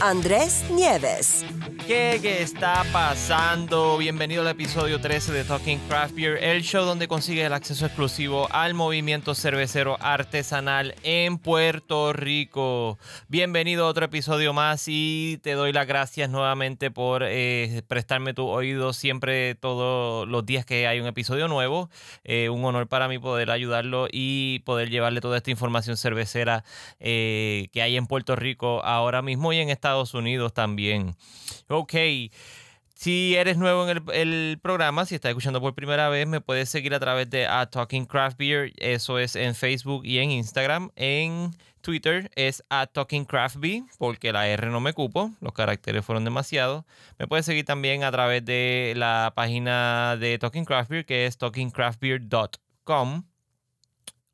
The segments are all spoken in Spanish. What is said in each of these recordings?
Andrés Nieves. ¿Qué, ¿Qué está pasando? Bienvenido al episodio 13 de Talking Craft Beer, el show donde consigues el acceso exclusivo al movimiento cervecero artesanal en Puerto Rico. Bienvenido a otro episodio más y te doy las gracias nuevamente por eh, prestarme tu oído siempre todos los días que hay un episodio nuevo. Eh, un honor para mí poder ayudarlo y poder llevarle toda esta información cervecera eh, que hay en Puerto Rico ahora mismo y en Estados Unidos también. Ok. Si eres nuevo en el, programa, si estás escuchando por primera vez, me puedes seguir a través de a Talking Craft Beer. Eso es en Facebook y en Instagram. En Twitter es a Talking Craft Beer, porque la R no me cupo, los caracteres fueron demasiados. Me puedes seguir también a través de la página de Talking Craft Beer, que es talkingcraftbeer.com.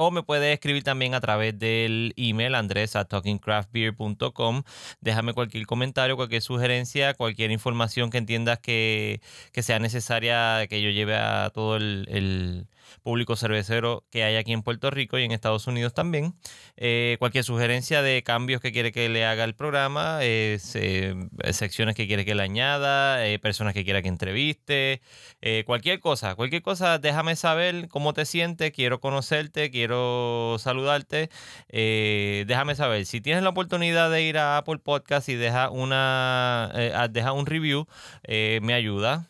O me puedes escribir también a través del email andres a talkingcraftbeer.com. Déjame cualquier comentario, cualquier sugerencia, cualquier información que entiendas que, sea necesaria que yo lleve a todo el, público cervecero que hay aquí en Puerto Rico y en Estados Unidos también. Eh, cualquier sugerencia de cambios que quiere que le haga el programa, eh, secciones que quiere que le añada, eh, personas que quiera que entreviste, cualquier cosa, cualquier cosa, déjame saber cómo te sientes, quiero conocerte, quiero saludarte. Eh, déjame saber, si tienes la oportunidad de ir a Apple Podcast y deja, una, eh, deja un review, eh, me ayuda,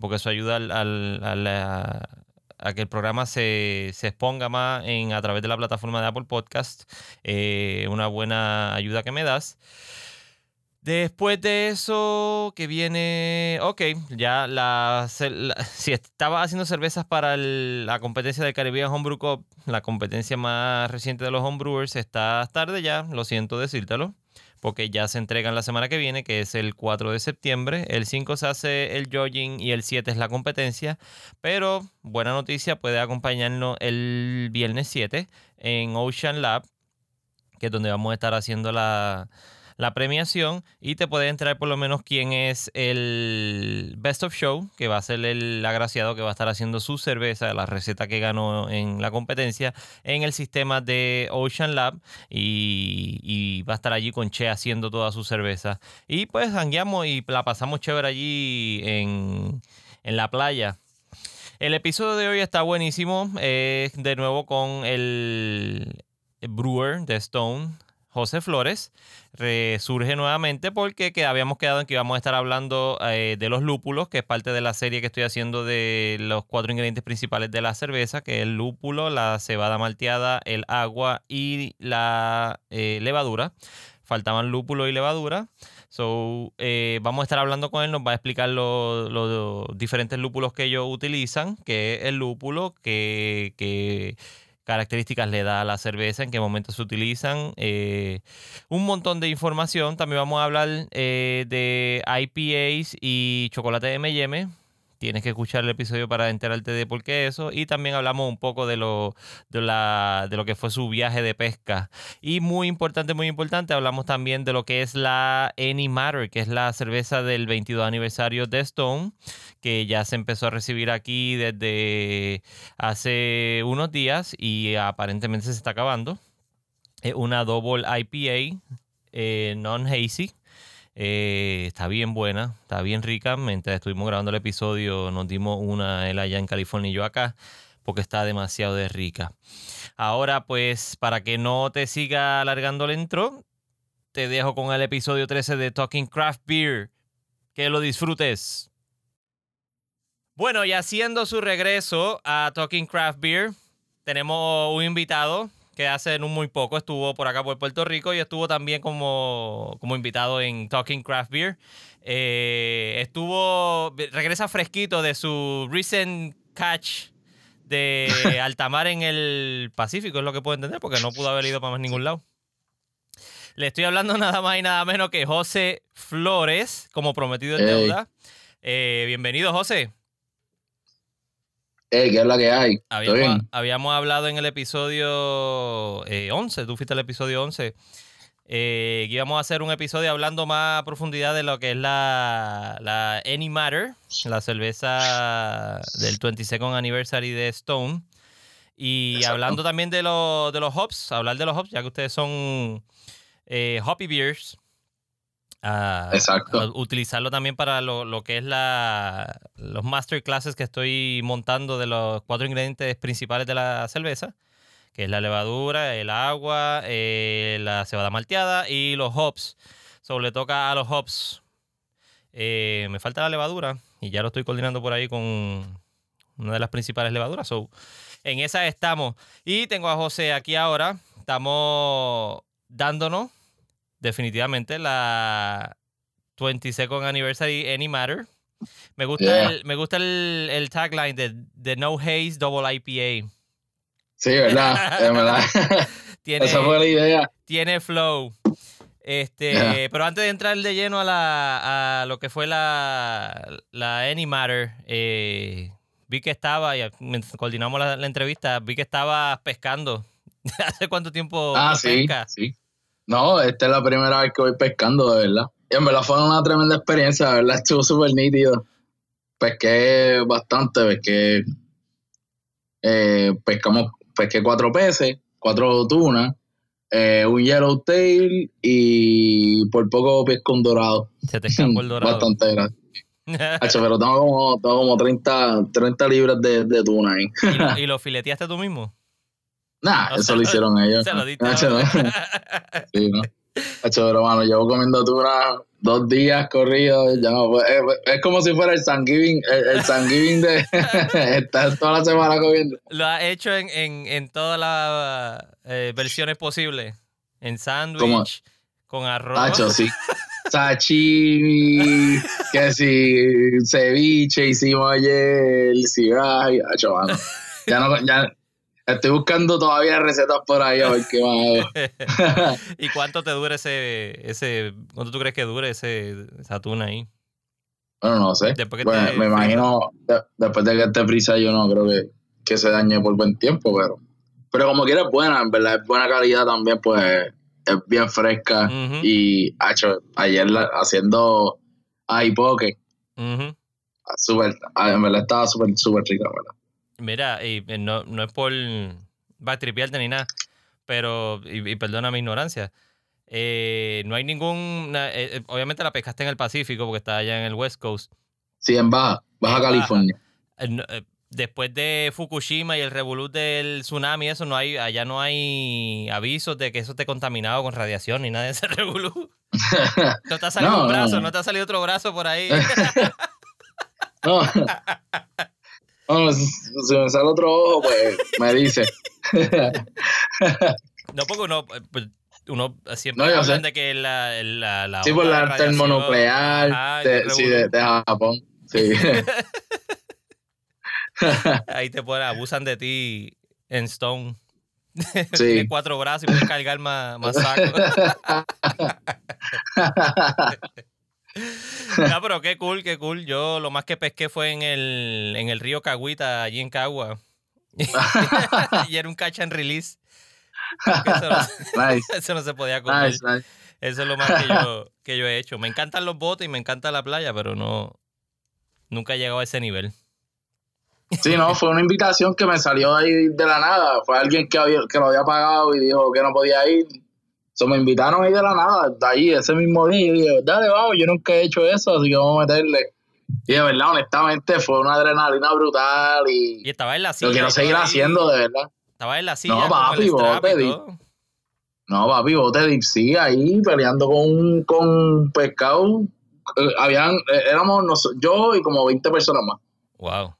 porque eso ayuda a que el programa se, exponga más en, a través de la plataforma de Apple Podcast. una buena ayuda que me das. Después de eso, que viene. Ok, ya la, si estaba haciendo cervezas para la competencia del Caribbean Homebrew Cup, la competencia más reciente de los homebrewers, está tarde ya, lo siento decírtelo, porque ya se entregan la semana que viene, que es el 4 de septiembre. El 5 se hace el jogging y el 7 es la competencia. Pero buena noticia, puede acompañarnos el viernes 7 en Ocean Lab, que es donde vamos a estar haciendo la la premiación y te puede entrar por lo menos quién es el Best of Show, que va a ser el agraciado que va a estar haciendo su cerveza, la receta que ganó en la competencia, en el sistema de Ocean Lab y, va a estar allí con Che haciendo toda su cerveza. Y pues hangueamos y la pasamos chévere allí en, en la playa. El episodio de hoy está buenísimo. de nuevo con el brewer de Stone, José Flores resurge nuevamente porque que habíamos quedado en que íbamos a estar hablando eh, de los lúpulos, que es parte de la serie que estoy haciendo de los cuatro ingredientes principales de la cerveza, que es el lúpulo, la cebada malteada, el agua y la eh, levadura. Faltaban lúpulo y levadura. So, eh, vamos a estar hablando con él, nos va a explicar los diferentes lúpulos que ellos utilizan, que es el lúpulo, que, que características le da a la cerveza, en qué momentos se utilizan, eh, un montón de información. También vamos a hablar eh, de IPAs y chocolate M&M. Tienes que escuchar el episodio para enterarte de por qué eso. Y también hablamos un poco de lo, de, lo que fue su viaje de pesca. Y muy importante, muy importante, hablamos también de lo que es la Any Matter, que es la cerveza del 22 aniversario de Stone que ya se empezó a recibir aquí desde hace unos días y aparentemente se está acabando. Es una double IPA eh, non-hazy. Eh, está bien buena, está bien rica. Mientras estuvimos grabando el episodio, nos dimos una él allá en California y yo acá, porque está demasiado de rica. Ahora, pues, para que no te siga alargando el intro, te dejo con el episodio 13 de Talking Craft Beer. Que lo disfrutes. Bueno, y haciendo su regreso a Talking Craft Beer, tenemos un invitado que hace un muy poco estuvo por acá por Puerto Rico y estuvo también como, como invitado en Talking Craft Beer. Eh, estuvo, regresa fresquito de su recent catch de altamar en el Pacífico, es lo que puedo entender, porque no pudo haber ido para más ningún lado. Le estoy hablando nada más y nada menos que José Flores, como prometido en Ey. deuda. Eh, bienvenido, José. Ey, ¿qué es la que hay? ¿Todo Habíamos, hablado en el episodio eh, 11, tú fuiste al episodio 11, eh, que íbamos a hacer un episodio hablando más a profundidad de lo que es la, la Any Matter, la cerveza del 22nd Anniversary de Stone. Y Exacto. hablando también de, los de los hops, hablar de los hops, ya que ustedes son eh, hoppy beers. A- Exacto. a utilizarlo también para lo, lo que es la, los masterclasses que estoy montando de los cuatro ingredientes principales de la cerveza, que es la levadura, el agua, eh, la cebada malteada y los hops. So, le toca a los hops. Eh, me falta la levadura y ya lo estoy coordinando por ahí con una de las principales levaduras. So, en esa estamos. Y tengo a José aquí ahora. Estamos dándonos definitivamente la 22nd Anniversary Any Matter. Me gusta, Yeah. el, me gusta el, el tagline de, de No Haze Double IPA. Sí, ¿verdad? Es verdad. Tiene, Esa fue la idea. tiene flow. Este, Yeah. pero antes de entrar de lleno a, la, a lo que fue la, la Any Matter, eh, vi que estaba, y coordinamos la, la entrevista, vi que estaba pescando. ¿Hace cuánto tiempo Ah, no sí, pesca? sí. No, esta es la primera vez que voy pescando, de verdad. Y en verdad fue una tremenda experiencia, de verdad estuvo súper nítido. Pesqué bastante, pesqué, eh, pescamos, pesqué cuatro peces, cuatro tunas, eh, un yellowtail y por poco pesco un dorado. Se te escapó el dorado. Bastante grande. Hacho, pero tengo como, tengo como 30, 30 libras de, de tuna ahí. ¿Y, lo, y lo fileteaste tú mismo? Nah, eso lo hicieron ellos. Se lo diste. Sí, ¿no? Hacho, pero mano, llevo comiendo tuna dos días corridos. Ya no, puedo- es, es como si fuera el Thanksgiving, el, el Thanksgiving de estar toda la semana comiendo. Lo has hecho en, en, en todas las eh, versiones posibles. En sándwich, con arroz. Hacho, sí. Sashimi, que si ceviche hicimos ayer, si ay, hacho, mano. Ya no, ya estoy buscando todavía recetas por ahí a ver qué más hago. ¿Y cuánto te dura ese, ese, cuánto tú crees que dure ese, esa tuna ahí? Bueno, no sé. Bueno, te me imagino, de- después de que esté frisa, yo no creo que, que se dañe por buen tiempo, pero pero como quiera es buena, en verdad es buena calidad también, pues es bien fresca. Ujú, Y hacho, ayer la- haciendo aipoke, ujú. súper, ah, en verdad estaba súper, súper rica, ¿verdad? Mira, y eh, no, no es por backtripearte ni nada, pero, y, y perdona mi ignorancia, eh, no hay ningún, eh, obviamente la pescaste en el Pacífico porque está allá en el West Coast. Sí, en Baja, Baja En. California. Después de Fukushima y el revolut del tsunami, eso no hay, allá no hay avisos de que eso esté contaminado con radiación ni nada de ese revolut. No te ha salido No, un no, brazo, no. no te ha salido otro brazo por ahí. No. No, si, me sale otro ojo, pues me dice. No, porque uno, pues, uno siempre No, hablan sé. de que la, la, la Sí, por la radiación, termonuclear de, el sí, de, de Japón. Sí. Ahí te ponen, abusan de ti en Stone. Sí. Tienes cuatro brazos y puedes cargar más, más sacos. no, pero qué cool, qué cool. Yo lo más que pesqué fue en el, en el río Caguita, allí en Cagua. y era un catch and release. Eso no, nice, eso no se podía comer. nice, nice. Eso es lo más que yo, que yo he hecho. Me encantan los botes y me encanta la playa, pero no. Nunca he llegado a ese nivel. Sí, no, fue una invitación que me salió ahí de la nada. Fue alguien que, había, que lo había pagado y dijo que no podía ir. So, me invitaron ahí de la nada, de ahí, ese mismo día. Y dije, dale, vamos, yo nunca he hecho eso, así que vamos a meterle. Y de verdad, honestamente, fue una adrenalina brutal y, Y estaba en la silla. lo quiero seguir ahí. haciendo, de verdad. Estaba en la silla. No, papi, bote, y di-. No, papi, bote de sí, ahí peleando con, con pescado. Eh, habían, eh, éramos nos- yo y como 20 personas más. Wow.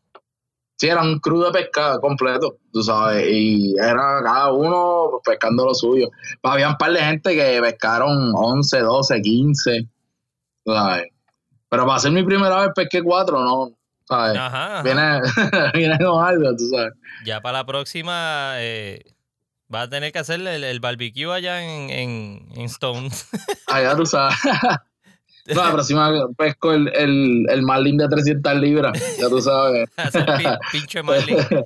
Sí, era un crew de pescado completo, tú sabes, y era cada uno pescando lo suyo. Pues, había un par de gente que pescaron 11, 12, 15, tú sabes. Pero para ser mi primera vez pesqué cuatro, ¿no? ¿Sabes? Ajá. ajá. Viene, viene con algo, tú sabes. Ya para la próxima, eh, Va a tener que hacer el, el barbecue allá en, en, en Stone. Allá tú sabes. No, la próxima pesco el, el, el Marlin de 300 libras. Ya tú sabes. Pinche Marlin.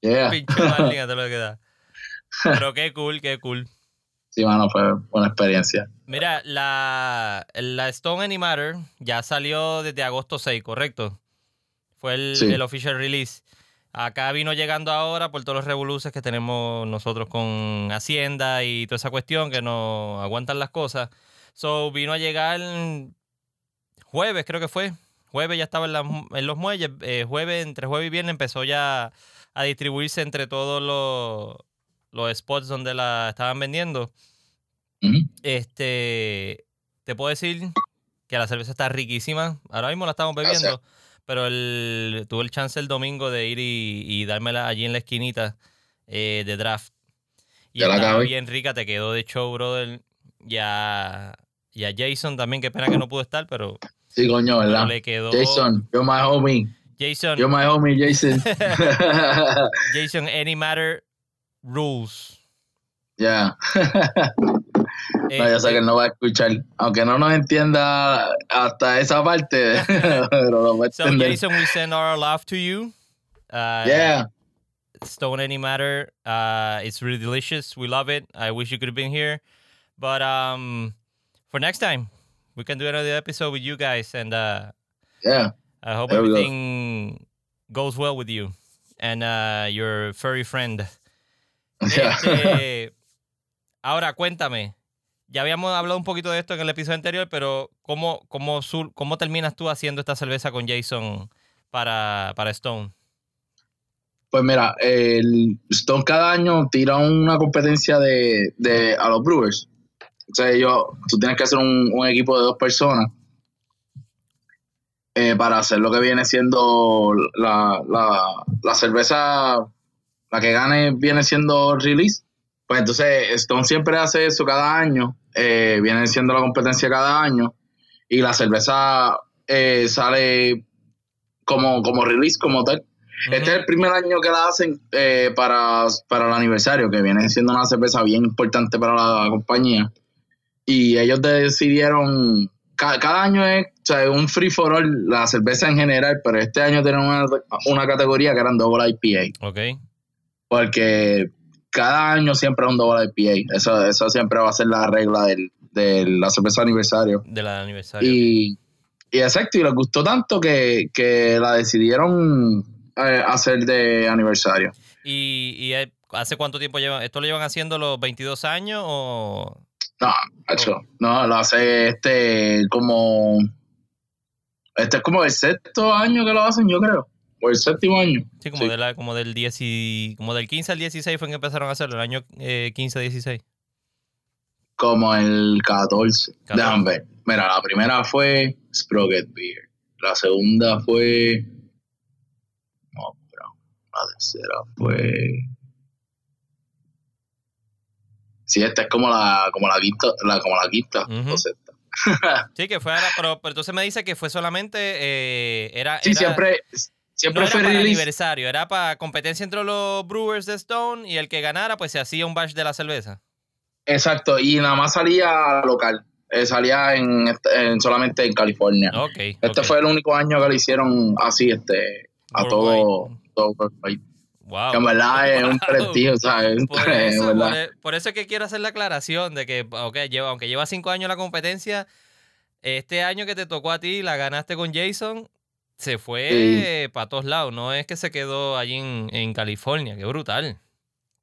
Yeah. Pinche Marlin, hasta lo que da. Pero qué cool, qué cool. Sí, mano, fue buena experiencia. Mira, la, la Stone Animator ya salió desde agosto 6, ¿correcto? Fue el, Sí. el official release. Acá vino llegando ahora por todos los revoluces que tenemos nosotros con Hacienda y toda esa cuestión que nos aguantan las cosas. So, vino a llegar jueves, creo que fue. Jueves ya estaba en, mu- en los muelles. eh, jueves, entre jueves y viernes empezó ya a distribuirse entre todos los, los spots donde la estaban vendiendo. Este, te puedo decir que la cerveza está riquísima. Ahora mismo la estamos Gracias. bebiendo, pero el, tuve el chance el domingo de ir y, y dármela allí en la esquinita eh, de draft. Y Ya la bien rica, te quedó de show, brother. Ya, y a Jason también, qué pena que no pudo estar, pero, Sí, coño, ¿verdad? le quedó. Jason, you're my homie. Jason, You're my homie, Jason. Jason, any matter rules. Ya. No, yo sé que no va a escuchar. Aunque no nos entienda hasta esa parte, pero lo va a so. Jason, we send our love to you. Uh, Yeah. Stone Any Matter. Uh, it's really delicious. We love it. I wish you could have been here, but um, for next time, we can do another episode with you guys, and uh, Yeah. I hope There we go. everything goes well with you and uh, your furry friend. Yeah. Este, ahora cuéntame. Ya habíamos hablado un poquito de esto en el episodio anterior, pero ¿cómo, cómo, sur- cómo terminas tú haciendo esta cerveza con Jason para, para Stone? Pues mira, el Stone cada año tira una competencia de, de- a los Brewers. O sea, yo, tú tienes que hacer un, un equipo de dos personas eh, para hacer lo que viene siendo la, la, la cerveza, la que gane viene siendo release. Pues entonces Stone siempre hace eso cada año, eh, viene siendo la competencia cada año y la cerveza eh, sale como, como release, como tal. Este es el primer año que la hacen eh, para, para el aniversario, que viene siendo una cerveza bien importante para la compañía. Y ellos decidieron, ca- cada, año es o sea, un free for all, la cerveza en general, pero este año tienen una, una categoría que eran double IPA, Ok. porque cada año siempre es un double IPA. Eso, eso siempre va a ser la regla del, de la cerveza aniversario. Del aniversario. Y, y exacto, y les gustó tanto que, que la decidieron eh, hacer de aniversario. ¿Y, y, eh, hace cuánto tiempo llevan? ¿Esto lo llevan haciendo los 22 años o...? No, macho, no, lo hace este como. Este es como el sexto año que lo hacen, yo creo. O el séptimo año. Sí, como, Sí. De la, como, del 10 y- como del 15 al 16 fue que empezaron a hacerlo, el año eh, 15-16. Como el 14. 14. Déjame ver. Mira, la primera fue Sprocket Beer. La segunda fue. No, pero la tercera fue. Sí, esta es como la, como la quinta, la, como la quinta Ujú. o sexta. Sí, que fue pero, pero entonces me dice que fue solamente, eh, era, Sí, era- siempre, no siempre era para release. aniversario, era para competencia entre los Brewers de Stone y el que ganara pues se hacía un batch de la cerveza. Exacto, y nada más salía local. Eh, salía en, en- solamente en California. Ok. Este fue el único año que lo hicieron así, este, a todo, todo worldwide. Wow. Que en verdad es un Wow. prestigio, ¿sabes? Por eso, verdad. por, e- por eso es que quiero hacer la aclaración de que, ok, lleva, aunque lleva cinco años la competencia, este año que te tocó a ti, la ganaste con Jason, se fue para todos lados. No es que se quedó allí en, en California, qué brutal.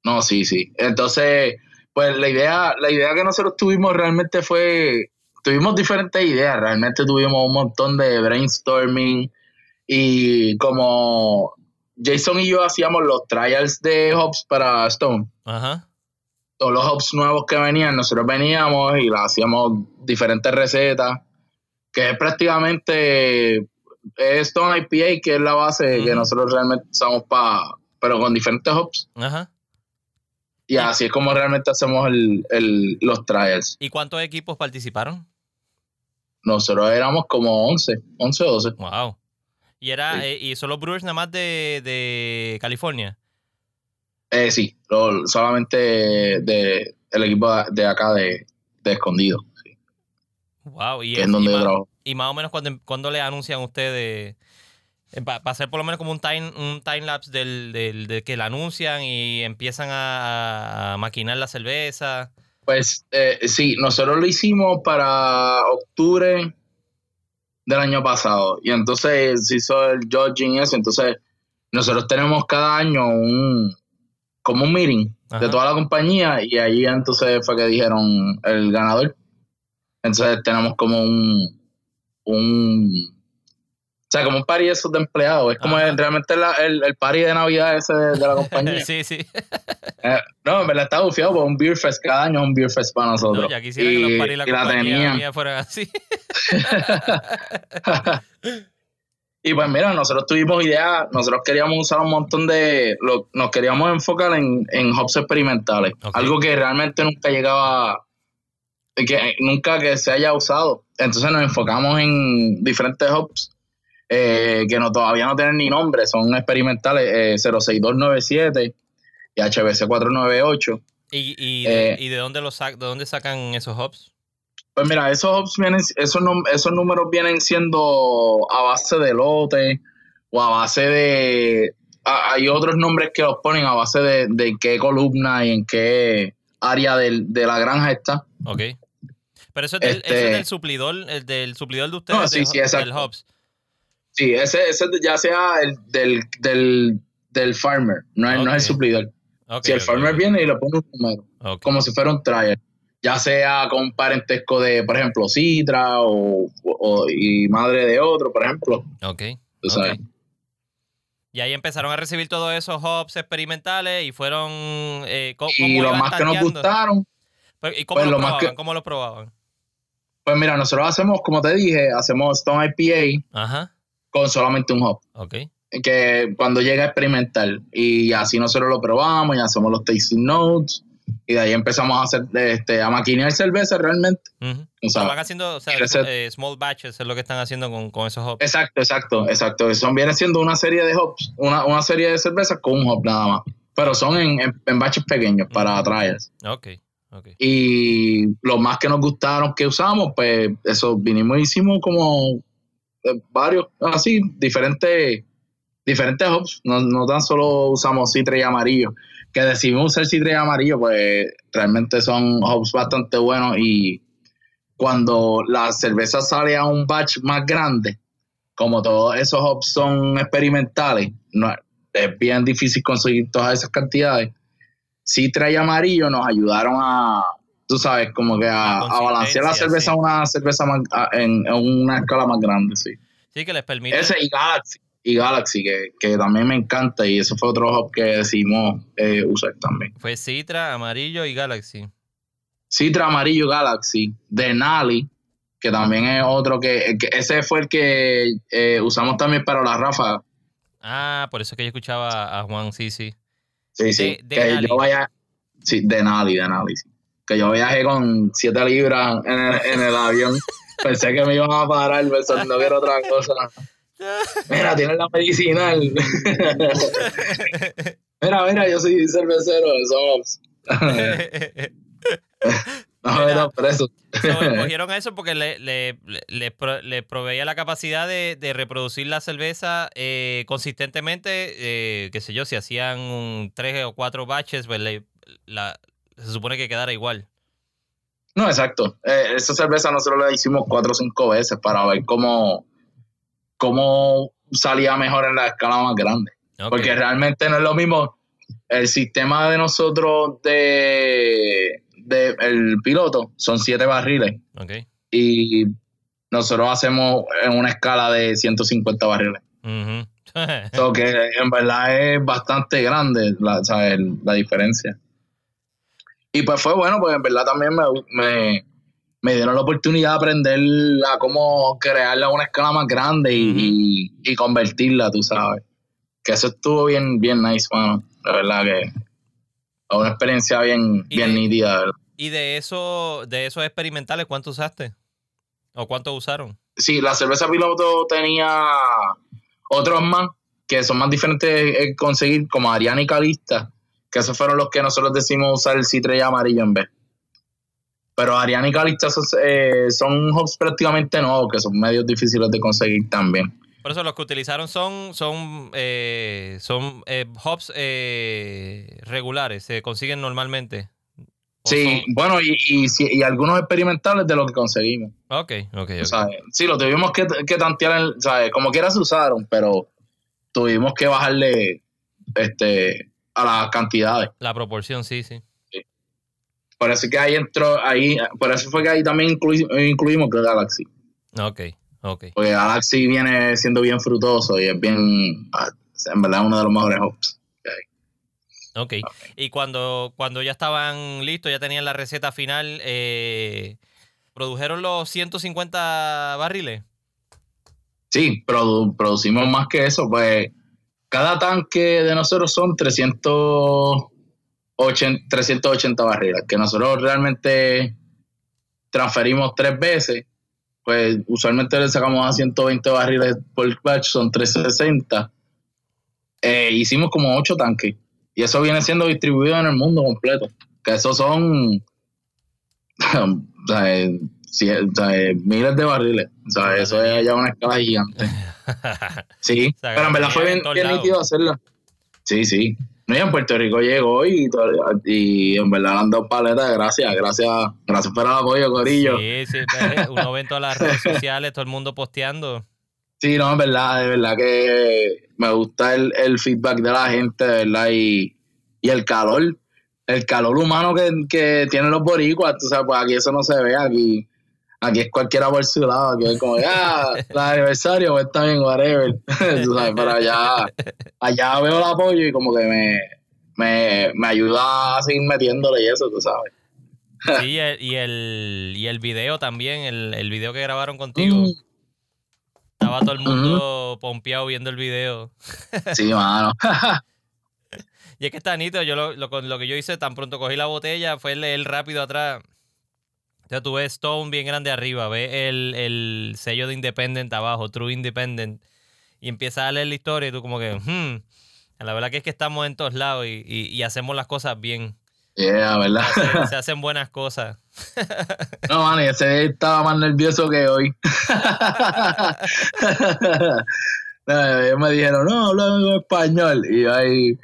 No, sí, sí. Entonces, pues la idea, la idea que nosotros tuvimos realmente fue, tuvimos diferentes ideas, realmente tuvimos un montón de brainstorming y como Jason y yo hacíamos los trials de hops para Stone. Ajá. todos los hops nuevos que venían, nosotros veníamos y hacíamos diferentes recetas, que es prácticamente Stone IPA, que es la base que nosotros realmente usamos para, pero con diferentes hops. Ajá. Y así es como realmente hacemos el, el- los trials. ¿Y cuántos equipos participaron? Nosotros éramos como 11, 11 o 12. Wow. Y era, Sí. eh, y son los Brewers nada más de, de California. Eh, sí, lo- solamente de el equipo de acá de, de escondido. sí, Wow, y, es y donde yo más, y más o menos cuando, cuando le anuncian ustedes, para hacer por lo menos como un time, un time lapse del, del, de que la anuncian y empiezan a, a maquinar la cerveza. Pues eh, sí, nosotros lo hicimos para octubre del año pasado. Y entonces se hizo el judging y eso. Entonces, nosotros tenemos cada año un como un meeting Ajá. de toda la compañía. Y ahí entonces fue que dijeron el ganador. Entonces tenemos como un un o sea, como un party de esos de empleados. Es como el- realmente la- el, el party de Navidad ese de, de la compañía. sí, sí. Eh, no, en verdad está bufiado por un beer fest. Cada año es un beer fest para nosotros. No, ya quisiera que Y- los paris de la y la tenían. mía fueran así. y pues mira, nosotros tuvimos idea, nosotros queríamos usar un montón de, lo- nos queríamos enfocar en, en hops experimentales, algo que realmente nunca llegaba, que nunca que se haya usado. Entonces nos enfocamos en diferentes hops eh, que no todavía no tienen ni nombre, son experimentales, eh, 06297 y HBC 498. ¿Y, y, de, Eh. y de dónde los sac- de dónde sacan esos hops? Pues mira, esos hops vienen, esos, esos números vienen siendo a base de lote o a base de. a- hay otros nombres que los ponen a base de, de qué columna y en qué área del- de la granja está. Ok. Pero eso es del, Este- eso es del suplidor, el del suplidor de ustedes. No, sí, de- sí. Del hops. Sí, ese, ese ya sea el del, del, del farmer, no es, no es el suplidor. Si el farmer viene y le pone un número, como si fuera un trial, ya sea con parentesco de, por ejemplo, Citra o, o- y madre de otro, por ejemplo. Ok. Tú sabes. Y ahí empezaron a recibir todos esos hops experimentales y fueron. Eh, co- Y ¿cómo lo más que nos gustaron Pero, ¿Y cómo pues lo lo más probaban? que- ¿Cómo lo probaban? Pues mira, nosotros hacemos, como te dije, hacemos Stone IPA Ajá. Con solamente un hop, Ok. que cuando llega a experimentar, y así nosotros lo probamos y hacemos los tasting notes, y de ahí empezamos a hacer, este, a maquinear cerveza realmente. Ujú. o Lo sea, van haciendo, o sea, eh, small batches es lo que están haciendo con, con esos hops. Exacto, exacto, exacto. Son viene siendo una serie de hops, una, una serie de cervezas con un hop nada más. Pero son en, en, en baches pequeños para trials. Ok. Ok. Y lo más que nos gustaron que usamos, pues eso vinimos y hicimos como varios, así, diferentes, diferentes hops. No, no tan solo usamos citre y amarillo. Que decidimos usar citre y amarillo, pues realmente son hops bastante buenos. Y cuando la cerveza sale a un batch más grande, como todos esos hops son experimentales, no, es bien difícil conseguir todas esas cantidades. Citra y amarillo nos ayudaron a, tú sabes, como que a, La a balancear la cerveza sí. a una cerveza más- a- en, en una escala más grande, sí. Sí, que les permite. Ese y Galaxy, y Galaxy, que, que también me encanta, y eso fue otro hop que decidimos eh, usar también. Fue Citra, Amarillo y Galaxy. Citra Amarillo Galaxy, Denali, que también es otro que, que ese fue el que eh, usamos también para la ráfaga. Ah, por eso es que yo escuchaba a Juan, sí, sí. Sí, sí. De- que Denali. yo vaya. Sí, Denali, Denali, sí. Que yo viajé con 7 libras en el, en el avión. Pensé que me iban a parar pensando que era otra cosa. Mira, tienes la medicinal. mira, mira, yo soy cervecero, somos. no me metas preso. So, escogieron eso porque le, le, le, le pro- le proveía la capacidad de, de reproducir la cerveza eh, consistentemente, eh, qué sé yo, si hacían un tres o cuatro batches, pues le- la, se supone que quedara igual. No, exacto. Eh, esa cerveza nosotros la hicimos cuatro o cinco veces para ver cómo, cómo salía mejor en la escala más grande. Porque realmente no es lo mismo el sistema de nosotros de, de el piloto son siete barriles y nosotros hacemos en una escala de 150 barriles. So que en verdad es bastante grande la, la diferencia. Y pues fue bueno, pues en verdad también me, me, me dieron la oportunidad de aprender a cómo crearla a una escala más grande y, y- y convertirla, tú sabes. Que eso estuvo bien, bien nice, mano. La verdad que fue una experiencia bien, bien de- nítida, ¿verdad? ¿Y de eso, de esos experimentales, cuánto usaste? ¿O cuánto usaron? Sí, la cerveza piloto tenía otros más que son más diferentes de conseguir, como Ariana y Calista, que esos fueron los que nosotros decimos usar el citre y amarillo en vez. Pero Ariana y Calista son, eh, son hops prácticamente nuevos, que son medios difíciles de conseguir también. Por eso los que utilizaron son, son, eh, son eh, hops eh, regulares, se consiguen normalmente. ¿O Sí, son- bueno, y, y, algunos experimentales de lo que conseguimos. Ok, ok, ok. ¿sabes? Sí, lo tuvimos que, que tantear, como quiera se usaron, pero tuvimos que bajarle este a las cantidades. La proporción, sí, sí. Por eso que ahí entró, ahí, por eso fue que ahí también inclui- incluimos que Galaxy. Ok, ok. Porque Galaxy viene siendo bien frutoso y es bien, en verdad, uno de los mejores hops. Ok. Y cuando, cuando ya estaban listos, ya tenían la receta final, eh, ¿produjeron los 150 barriles? Sí, produ- producimos más que eso, pues cada tanque de nosotros son 380, 380 barriles, que nosotros realmente transferimos tres veces, pues usualmente le sacamos a 120 barriles por batch, son 360. Eh, hicimos como 8 tanques y eso viene siendo distribuido en el mundo completo, que esos son eh, eh, miles de barriles, o sea, eso es ya una escala gigante. Sí, pero en verdad fue en bien, bien nítido hacerlo. Sí, sí. No, y en Puerto Rico llegó y, y en verdad han dado paletas. Gracias, gracias, gracias por el apoyo, Corillo. Sí. Sí, sí. pues, Uno ve en todas las redes sociales, todo el mundo posteando. no, en verdad, de verdad que me gusta el, el feedback de la gente, de verdad, y, y el calor, el calor humano que, que tienen los boricuas, tú sabes, pues aquí eso no se ve, aquí, aquí es cualquiera por su lado, aquí es como, ah, el aniversario, pues está bien, whatever, tú sabes, pero allá, allá veo el apoyo y como que me, me, me ayuda a seguir metiéndole y eso, tú sabes. Sí, y el, y el, y el video también, el, el video que grabaron contigo. Mm, Estaba todo el mundo pompeado viendo el video. Sí, mano. Y es que está nítido. Yo lo, lo, lo que yo hice, tan pronto cogí la botella, fue leer rápido atrás. O sea, tú ves Stone bien grande arriba, ves el, el sello de Independent abajo, True Independent, y empiezas a leer la historia y tú como que, hmm, la verdad que es que estamos en todos lados y, y- y hacemos las cosas bien. Yeah, ¿verdad? Se hacen, se hacen buenas cosas. No, mano, y ese día estaba más nervioso que hoy. No, ellos me dijeron, no, habla español. Y yo ahí,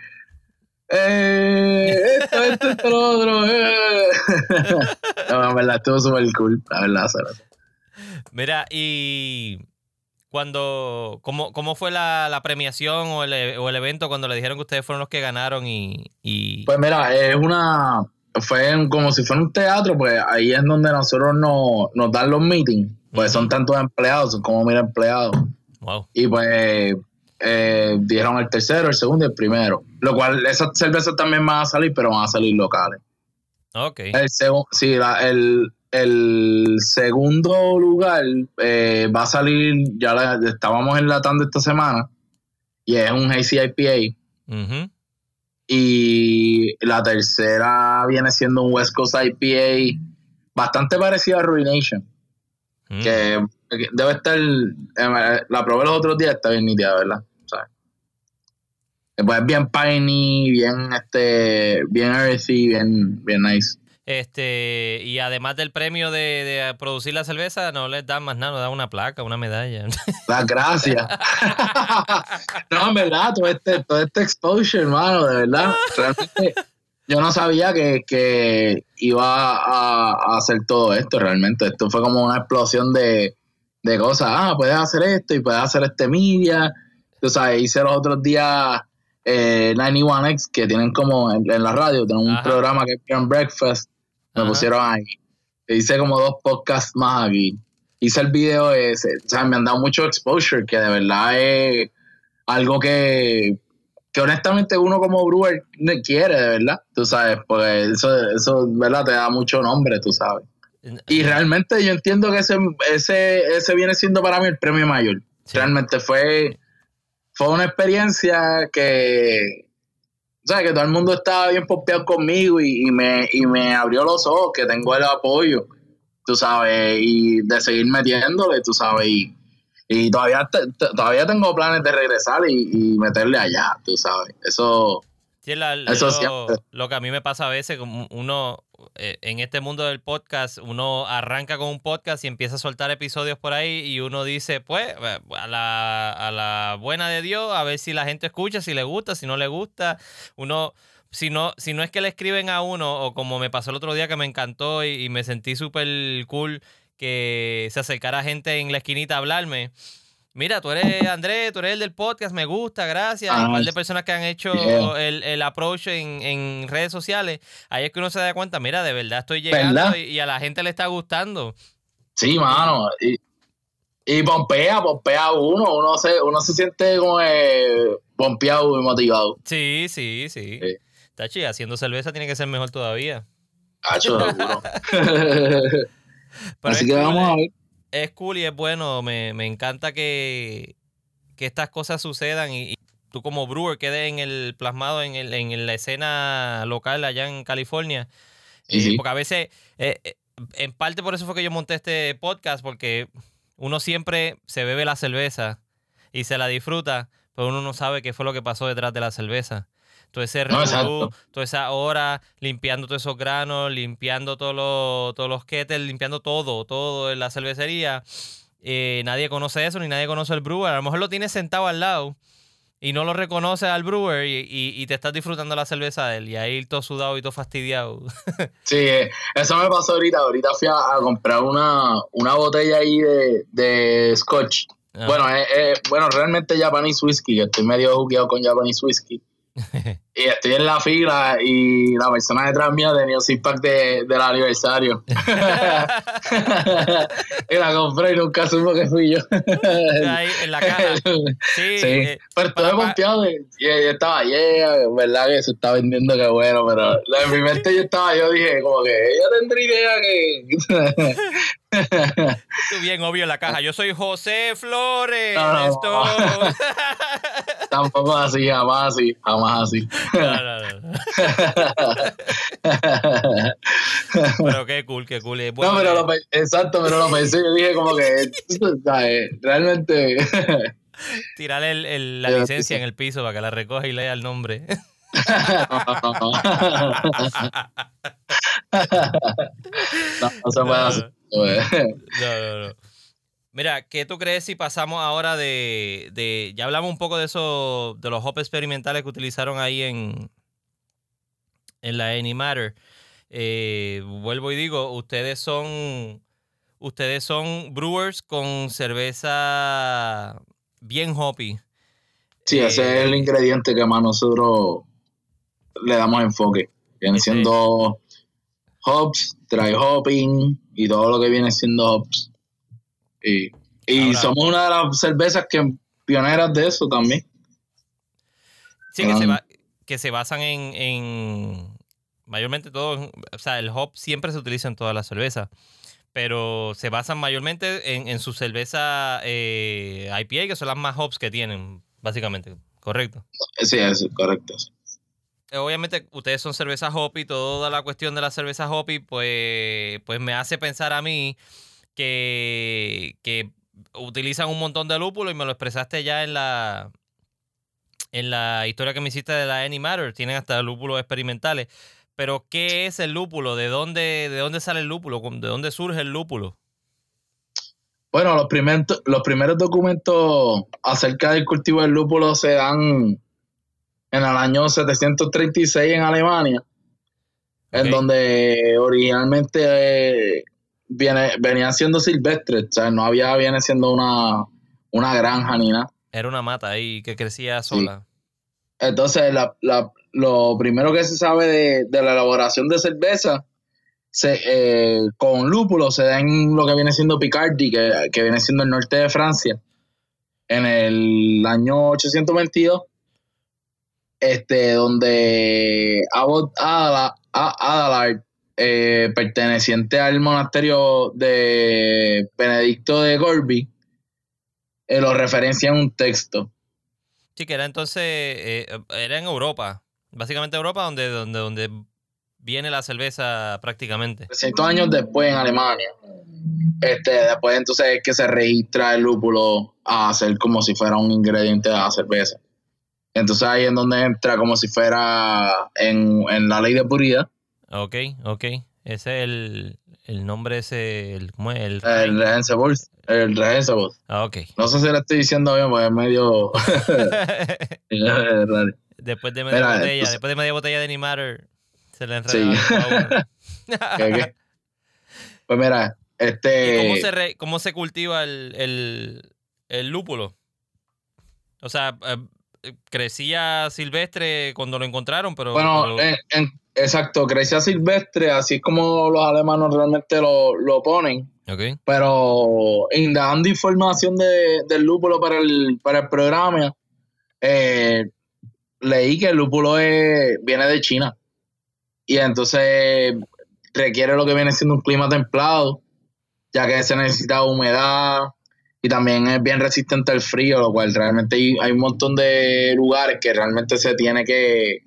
eh, esto, esto, esto, lo otro. Eh. No, en verdad, estuvo súper cool, la verdad. Mira, y cuando, ¿cómo, cómo fue la, la premiación o el, e- o el evento cuando le dijeron que ustedes fueron los que ganaron y... y- Pues mira, es una, fue como si fuera un teatro, pues ahí es donde nosotros nos, nos dan los meetings. Pues son tantos empleados, son como mil empleados. wow. Y pues eh, dieron el tercero, el segundo y el primero. Lo cual, esas cervezas también van a salir, pero van a salir locales. Ok. El, sí, la- el, el segundo lugar eh, va a salir, ya la, estábamos enlatando esta semana, y es un Hazy IPA. Y la tercera viene siendo un West Coast IPA bastante parecido a Ruination. Mm. Que que debe estar. eh, la probé los otros días, está bien nítida, ¿verdad? ¿Sabes? Pues es bien piney, bien este, bien earthy, bien, bien nice. Este, y además del premio de, de producir la cerveza, no les dan más nada, nos dan una placa, una medalla. Las gracias. no, en verdad, todo este, todo este exposure, hermano, de verdad. Realmente, yo no sabía que, que iba a, a hacer todo esto realmente. Esto fue como una explosión de, de cosas. Ah, puedes hacer esto y puedes hacer este media. Tú sabes, hice los otros días eh, 91X que tienen como en, en la radio, tienen un Ajá. programa que es Grand Breakfast. Me Ajá. pusieron ahí. Hice como dos podcasts más aquí. Hice el video ese. O sea, me han dado mucho exposure, que de verdad es algo que, que honestamente uno como brewer quiere, de verdad. Tú sabes, porque eso, eso, ¿verdad? Te da mucho nombre, tú sabes. Y realmente yo entiendo que ese, ese, ese viene siendo para mí el premio mayor. Sí. Realmente fue, fue una experiencia que, o sea, que todo el mundo estaba bien pompeado conmigo y, y me, y me abrió los ojos, que tengo el apoyo, tú sabes, y de seguir metiéndole, tú sabes, y, y todavía, te- todavía tengo planes de regresar y, y meterle allá, tú sabes. Eso, Sí, la- Eso lo, siempre. lo que a mí me pasa a veces, como uno, eh, en este mundo del podcast, uno arranca con un podcast y empieza a soltar episodios por ahí y uno dice, pues, eh, a la, a la buena de Dios, a ver si la gente escucha, si le gusta, si no le gusta. Uno, si no, si no es que le escriben a uno, o como me pasó el otro día que me encantó y, y me sentí súper cool que se acercara gente en la esquinita a hablarme. Mira, tú eres Andrés, tú eres el del podcast, me gusta, gracias. Ah, un par de personas que han hecho el, el approach en, en redes sociales. Ahí es que uno se da cuenta, mira, de verdad estoy llegando y, y a la gente le está gustando. Sí, mano. Y, y pompea, pompea uno. Uno se, uno se siente como eh, pompeado y motivado. Sí, sí, sí. Sí. Tachi, haciendo cerveza tiene que ser mejor todavía. Hacho, seguro. Así que vamos a eh, ver. Es cool y es bueno. Me, me encanta que, que estas cosas sucedan y, y tú como brewer quedes en el plasmado en, el, en la escena local allá en California. Sí, Eh. Porque a veces, eh, eh, en parte por eso fue que yo monté este podcast, porque uno siempre se bebe la cerveza y se la disfruta, pero uno no sabe qué fue lo que pasó detrás de la cerveza. Todo ese No, revolú, toda esa hora limpiando todos esos granos, limpiando todos los, todos los kettles, limpiando todo, todo en la cervecería. Eh, nadie conoce eso, ni nadie conoce el brewer. A lo mejor lo tienes sentado al lado y no lo reconoces al brewer y, y- y te estás disfrutando la cerveza de él. Y ahí todo sudado y todo fastidiado. Sí, eh, eso me pasó ahorita. Ahorita fui a, a comprar una, una botella ahí de, de scotch. Ah. Bueno, eh, eh, bueno, realmente Japanese whiskey, que estoy medio jugueado con Japanese whiskey. 嘿 嘿 y estoy en la fila y la persona detrás mía tenía un six pack de, del aniversario. y la compré y nunca supo que fui yo. Ahí en la caja. Sí, Sí, eh, pero estuve confiado y, y estaba, yeah, verdad que se está vendiendo, que bueno, pero en mi mente yo estaba, yo dije, como que ella tendría idea que... bien obvio en la caja. Yo soy José Flores. No, no, esto- Tampoco así, jamás así, jamás así. No, no, no. Pero qué cool, qué cool. Bueno no, pero que- lo, exacto, pero lo pensé, yo dije como que, ¿sabes? realmente... Tirarle el- el- la licencia en el piso para que la recoja y lea el nombre. no, no se puede hacer. No, no, no. Mira, ¿qué tú crees si pasamos ahora de, de- ya hablamos un poco de eso, de los hops experimentales que utilizaron ahí en, en la Animatter. Eh, vuelvo y digo, ustedes son, ustedes son brewers con cerveza bien hoppy. Sí, ese es el Eh, ingrediente que más nosotros le damos enfoque. Viene siendo hops, dry hopping y todo lo que viene siendo hops. Y, y Ahora- somos una de las cervezas que pioneras de eso también. Sí, que se, ba- que se basan en, en mayormente todo, o sea, el hop siempre se utiliza en todas las cervezas, pero se basan mayormente en, en su cerveza eh, IPA, que son las más hops que tienen, básicamente, correcto. Sí, es correcto. sí. Eh, Obviamente ustedes son cervezas hoppy, toda la cuestión de la cerveza hoppy, pues, pues me hace pensar a mí que, que utilizan un montón de lúpulo y me lo expresaste ya en la en la historia que me hiciste de la Any Matter, tienen hasta lúpulos experimentales. Pero ¿qué es el lúpulo? ¿De dónde, de dónde sale el lúpulo? ¿De dónde surge el lúpulo? Bueno, los primeros, los primeros documentos acerca del cultivo del lúpulo se dan en el año 736 en Alemania, en donde originalmente eh, viene, venían siendo silvestres, o sea, no había, viene siendo una, una granja ni nada. Era una mata ahí que crecía sola. Entonces, la- la- lo primero que se sabe de, de la elaboración de cerveza se, eh, con lúpulo se da en lo que viene siendo Picardy, que, que viene siendo el norte de Francia, en el año 822, este, donde Abbot Adala- A- Adalard, eh, perteneciente al monasterio de Benedicto de Gorby, eh, lo referencia en un texto. Sí, que era entonces, eh, era en Europa, básicamente Europa donde, donde, donde viene la cerveza prácticamente. 300 años después en Alemania. Este, después entonces es que se registra el lúpulo a hacer como si fuera un ingrediente de la cerveza. Entonces ahí es donde entra como si fuera en, en la ley de puridad. Ok, ok. Ese es el, el nombre ese, el, ¿cómo es? El, El Rehensible. El Rehensible. Ah, ok. No sé si lo estoy diciendo bien, porque es medio después de media Mira, botella, entonces- después de media botella de Animatter, se le Sí. a uno. ¿Qué, qué? Pues mira, este... ¿Y cómo se, re- cómo se cultiva el, el, el lúpulo? O sea, eh, crecía silvestre cuando lo encontraron, pero... Bueno, pero- en- en- exacto, crecía silvestre, así es como los alemanes realmente lo, lo ponen. ok. Pero indagando información de, del lúpulo para el, para el programa, eh, leí que el lúpulo es- viene de China. Y entonces requiere lo que viene siendo un clima templado, ya que se necesita humedad y también es bien resistente al frío, lo cual realmente hay, hay un montón de lugares que realmente se tiene que,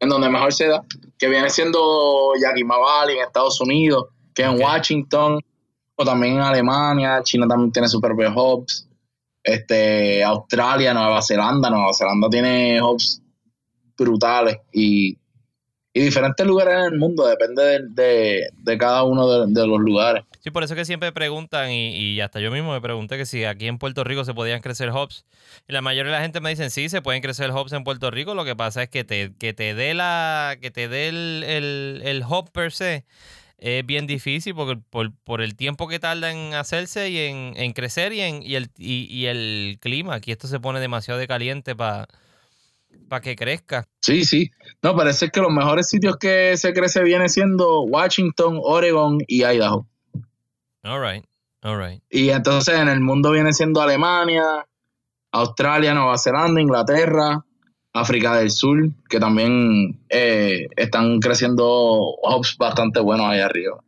en donde mejor se da, que viene siendo Yakima Valley en Estados Unidos, que en Ok. Washington, o también en Alemania, China también tiene su propio hubs, este, Australia, Nueva Zelanda, Nueva Zelanda tiene hubs brutales y, y diferentes lugares en el mundo, depende de, de- cada uno de, de los lugares. Sí, por eso que siempre preguntan, y, y hasta yo mismo me pregunté que si aquí en Puerto Rico se podían crecer hops. Y la mayoría de la gente me dicen, sí, se pueden crecer hops en Puerto Rico. Lo que pasa es que te, que te dé la, que te dé el, el, el hop per se es bien difícil porque por, por el tiempo que tarda en hacerse y en, en crecer y, en, y, el, y, y el clima. Aquí esto se pone demasiado de caliente para que crezca. Sí, sí. No, parece que los mejores sitios que se crece viene siendo Washington, Oregon y Idaho. All right, all right. Y entonces en el mundo viene siendo Alemania, Australia, Nueva Zelanda, Inglaterra, África del Sur, que también eh, están creciendo hubs bastante buenos ahí arriba.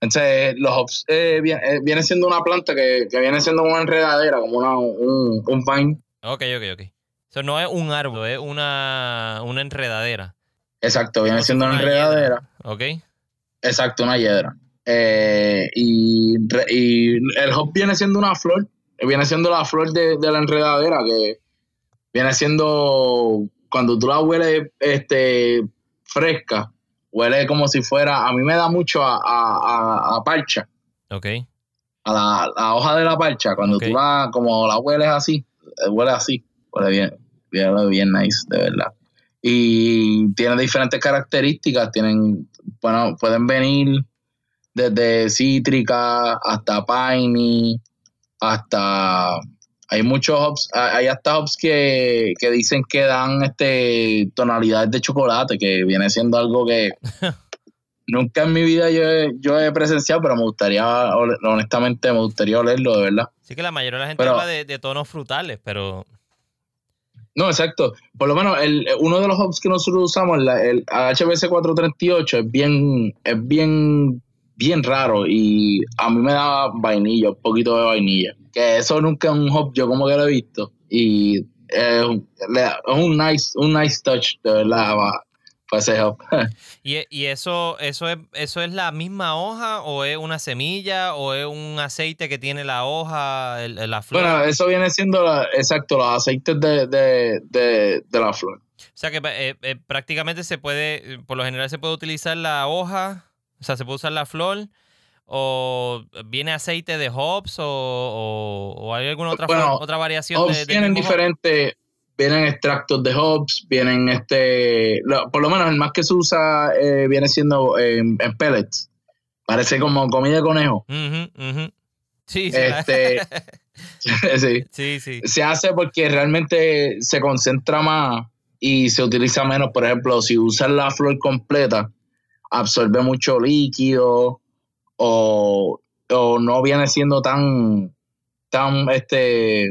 Entonces, los hubs eh, viene, eh, viene siendo una planta que, que viene siendo una enredadera, como una, un, un vine. Ok, ok, ok. Eso no es un árbol, es una, una enredadera. Exacto, viene siendo una enredadera. Ok. Exacto, una hiedra. Eh, y, y el hop viene siendo una flor, viene siendo la flor de, de la enredadera, que viene siendo, cuando tú la hueles este, fresca, huele como si fuera, a mí me da mucho a, a, a- a parcha, Ok. a la, la hoja de la parcha, cuando Ok. tú la, como la hueles así, huele así, huele bien, bien nice, de verdad. Y tiene diferentes características, tienen, bueno, pueden venir desde cítrica hasta piney, hasta hay muchos hops, hay hasta hops que, que dicen que dan este tonalidades de chocolate, que viene siendo algo que nunca en mi vida yo he, yo he presenciado, pero me gustaría, honestamente, me gustaría olerlo, de verdad. Sí que la mayoría de la gente Pero- habla de, de tonos frutales, pero... No, exacto. Por lo menos el, uno de los hops que nosotros usamos, la- el HBC 438, es bien, es bien, bien raro y a mí me da vainilla, un poquito de vainilla. Que eso nunca es un hop, yo como que lo he visto. Y es, un- nice, un nice touch, de verdad, ese. ¿Y, y eso, eso, es, eso es la misma hoja o es una semilla o es un aceite que tiene la hoja, el- la flor? bueno, eso viene siendo, la- exacto, los aceites de, de, de, de la flor. o sea que eh, eh, prácticamente se puede, por lo general se puede utilizar la hoja, o sea, se puede usar la flor o viene aceite de hops o, o- o hay alguna otra, Bueno, otra variación Hops de, mismo hop? diferentes, vienen extractos de hops, vienen este, lo- por lo menos el más que se usa eh, viene siendo en, en pellets. Parece como comida de conejo. Sí, sí. Este, sí. sí, sí. Se hace porque realmente se concentra más y se utiliza menos. Por ejemplo, si usas la flor completa, absorbe mucho líquido o, o no viene siendo tan, tan, este,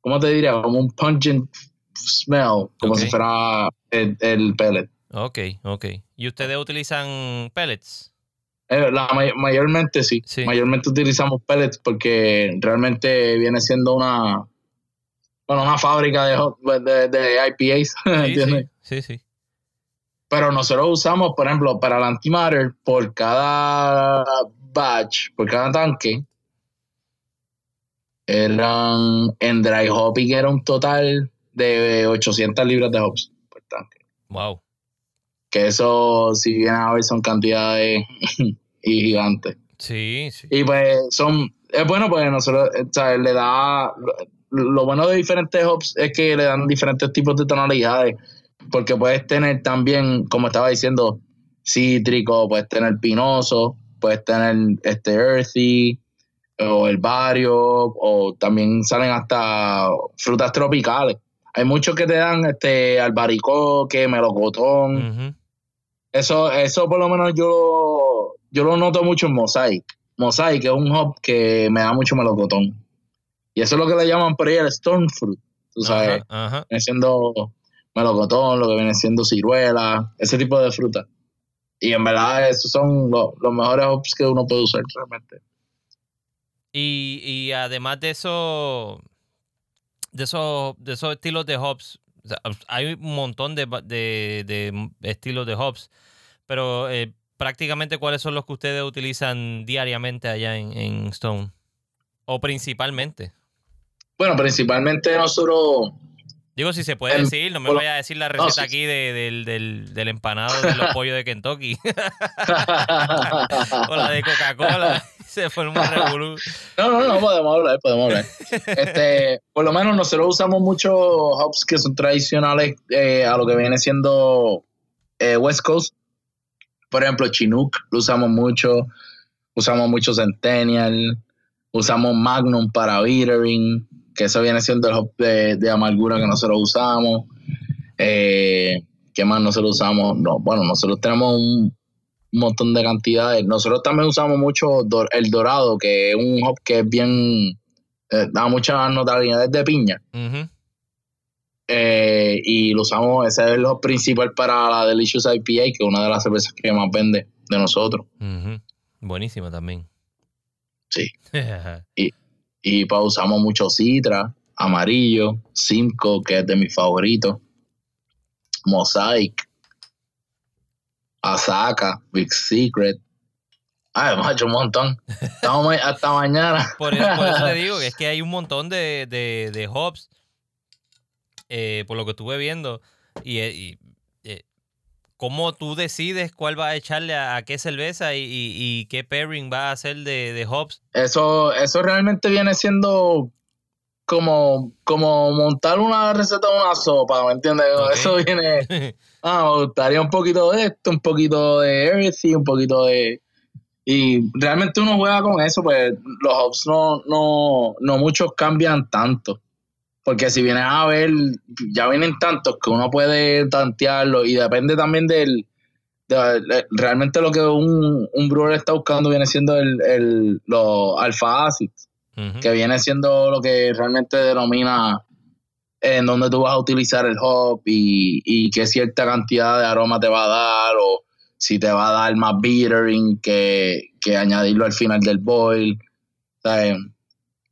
¿cómo te diría? Como un pungent smell, como Ok. si fuera el, el pellet. Ok, ok. ¿Y ustedes utilizan pellets? Eh, la may- mayormente sí. Sí. Mayormente utilizamos pellets porque realmente viene siendo una, bueno, una fábrica de, hot- de, de IPAs, Sí, ¿entiendes? sí, sí, sí. Pero nosotros usamos, por ejemplo, para el antimatter, por cada batch, por cada tanque, eran en dry hopping era un total de 800 libras de hops por tanque. Wow. Que eso, si bien a ver, son cantidades y gigantes. Sí, sí. Y pues son, es bueno porque nosotros, o sea, le da, lo bueno de diferentes hops es que le dan diferentes tipos de tonalidades, porque puedes tener también, como estaba diciendo, cítrico, puedes tener pinoso, puedes tener este earthy, o el barrio, o también salen hasta frutas tropicales. Hay muchos que te dan este albaricoque, melocotón. Eso, eso por lo menos yo, yo lo noto mucho en Mosaic. Mosaic es un hop que me da mucho melocotón. Y eso es lo que le llaman por ahí el Storm Fruit. Tú sabes, Ajá, ajá. viene siendo melocotón, lo que viene siendo ciruela, ese tipo de fruta. Y en verdad, esos son lo- los mejores hops que uno puede usar realmente. Y, y además de eso, de esos, de esos estilos de hops, hay un montón de, de- de estilos de hops, pero eh, prácticamente cuáles son los que ustedes utilizan diariamente allá en, en Stone. O principalmente. Bueno, principalmente nosotros Digo, si se puede Em, decir, no me vaya a decir la no, receta sí, aquí de- del, del, del empanado de los pollos de Kentucky o la de Coca-Cola. Se fue un revolú. No, no, no, podemos hablar, podemos hablar. Este, por lo menos nosotros usamos muchos hops que son tradicionales eh, a lo que viene siendo eh, West Coast. Por ejemplo, Chinook lo usamos mucho. Usamos mucho Centennial. Usamos Magnum para bittering, que eso viene siendo el hop de, de amargura que nosotros usamos. Eh, ¿Qué más nosotros usamos? No, bueno, nosotros tenemos un, montón de cantidades. Nosotros también usamos mucho el dorado, que es un hop que es bien, eh, da muchas notabilidades de piña. Eh, y lo usamos, ese es el hop principal para la Delicious IPA, que es una de las cervezas que más vende de nosotros. Ujú. Buenísimo también. Sí. Y pues usamos mucho Citra, Amarillo, Simcoe, que es de mis favoritos, Mosaic, Asaka, Big Secret. Ay, macho, un montón. Estamos hasta mañana. Por, eso- por eso te digo que es que hay un montón de, de, de hops, eh, por lo que estuve viendo, y, y, eh, cómo tú decides cuál va a echarle a, a qué cerveza y, y- y qué pairing va a hacer de, de hops. Eso, eso realmente viene siendo como, como montar una receta de una sopa, ¿me entiendes? Eso viene, ah, me gustaría un poquito de esto, un poquito de earthy, un poquito de... Y realmente uno juega con eso, pues los hops no, no, no muchos cambian tanto. Porque si vienes a ver, ya vienen tantos que uno puede tantearlo y depende también del... de- realmente lo que un, un brewer está buscando viene siendo el, el, los alfa acids que viene siendo lo que realmente denomina en dónde tú vas a utilizar el hop y, y qué cierta cantidad de aroma te va a dar o si te va a dar más bittering que, que añadirlo al final del boil. Sea,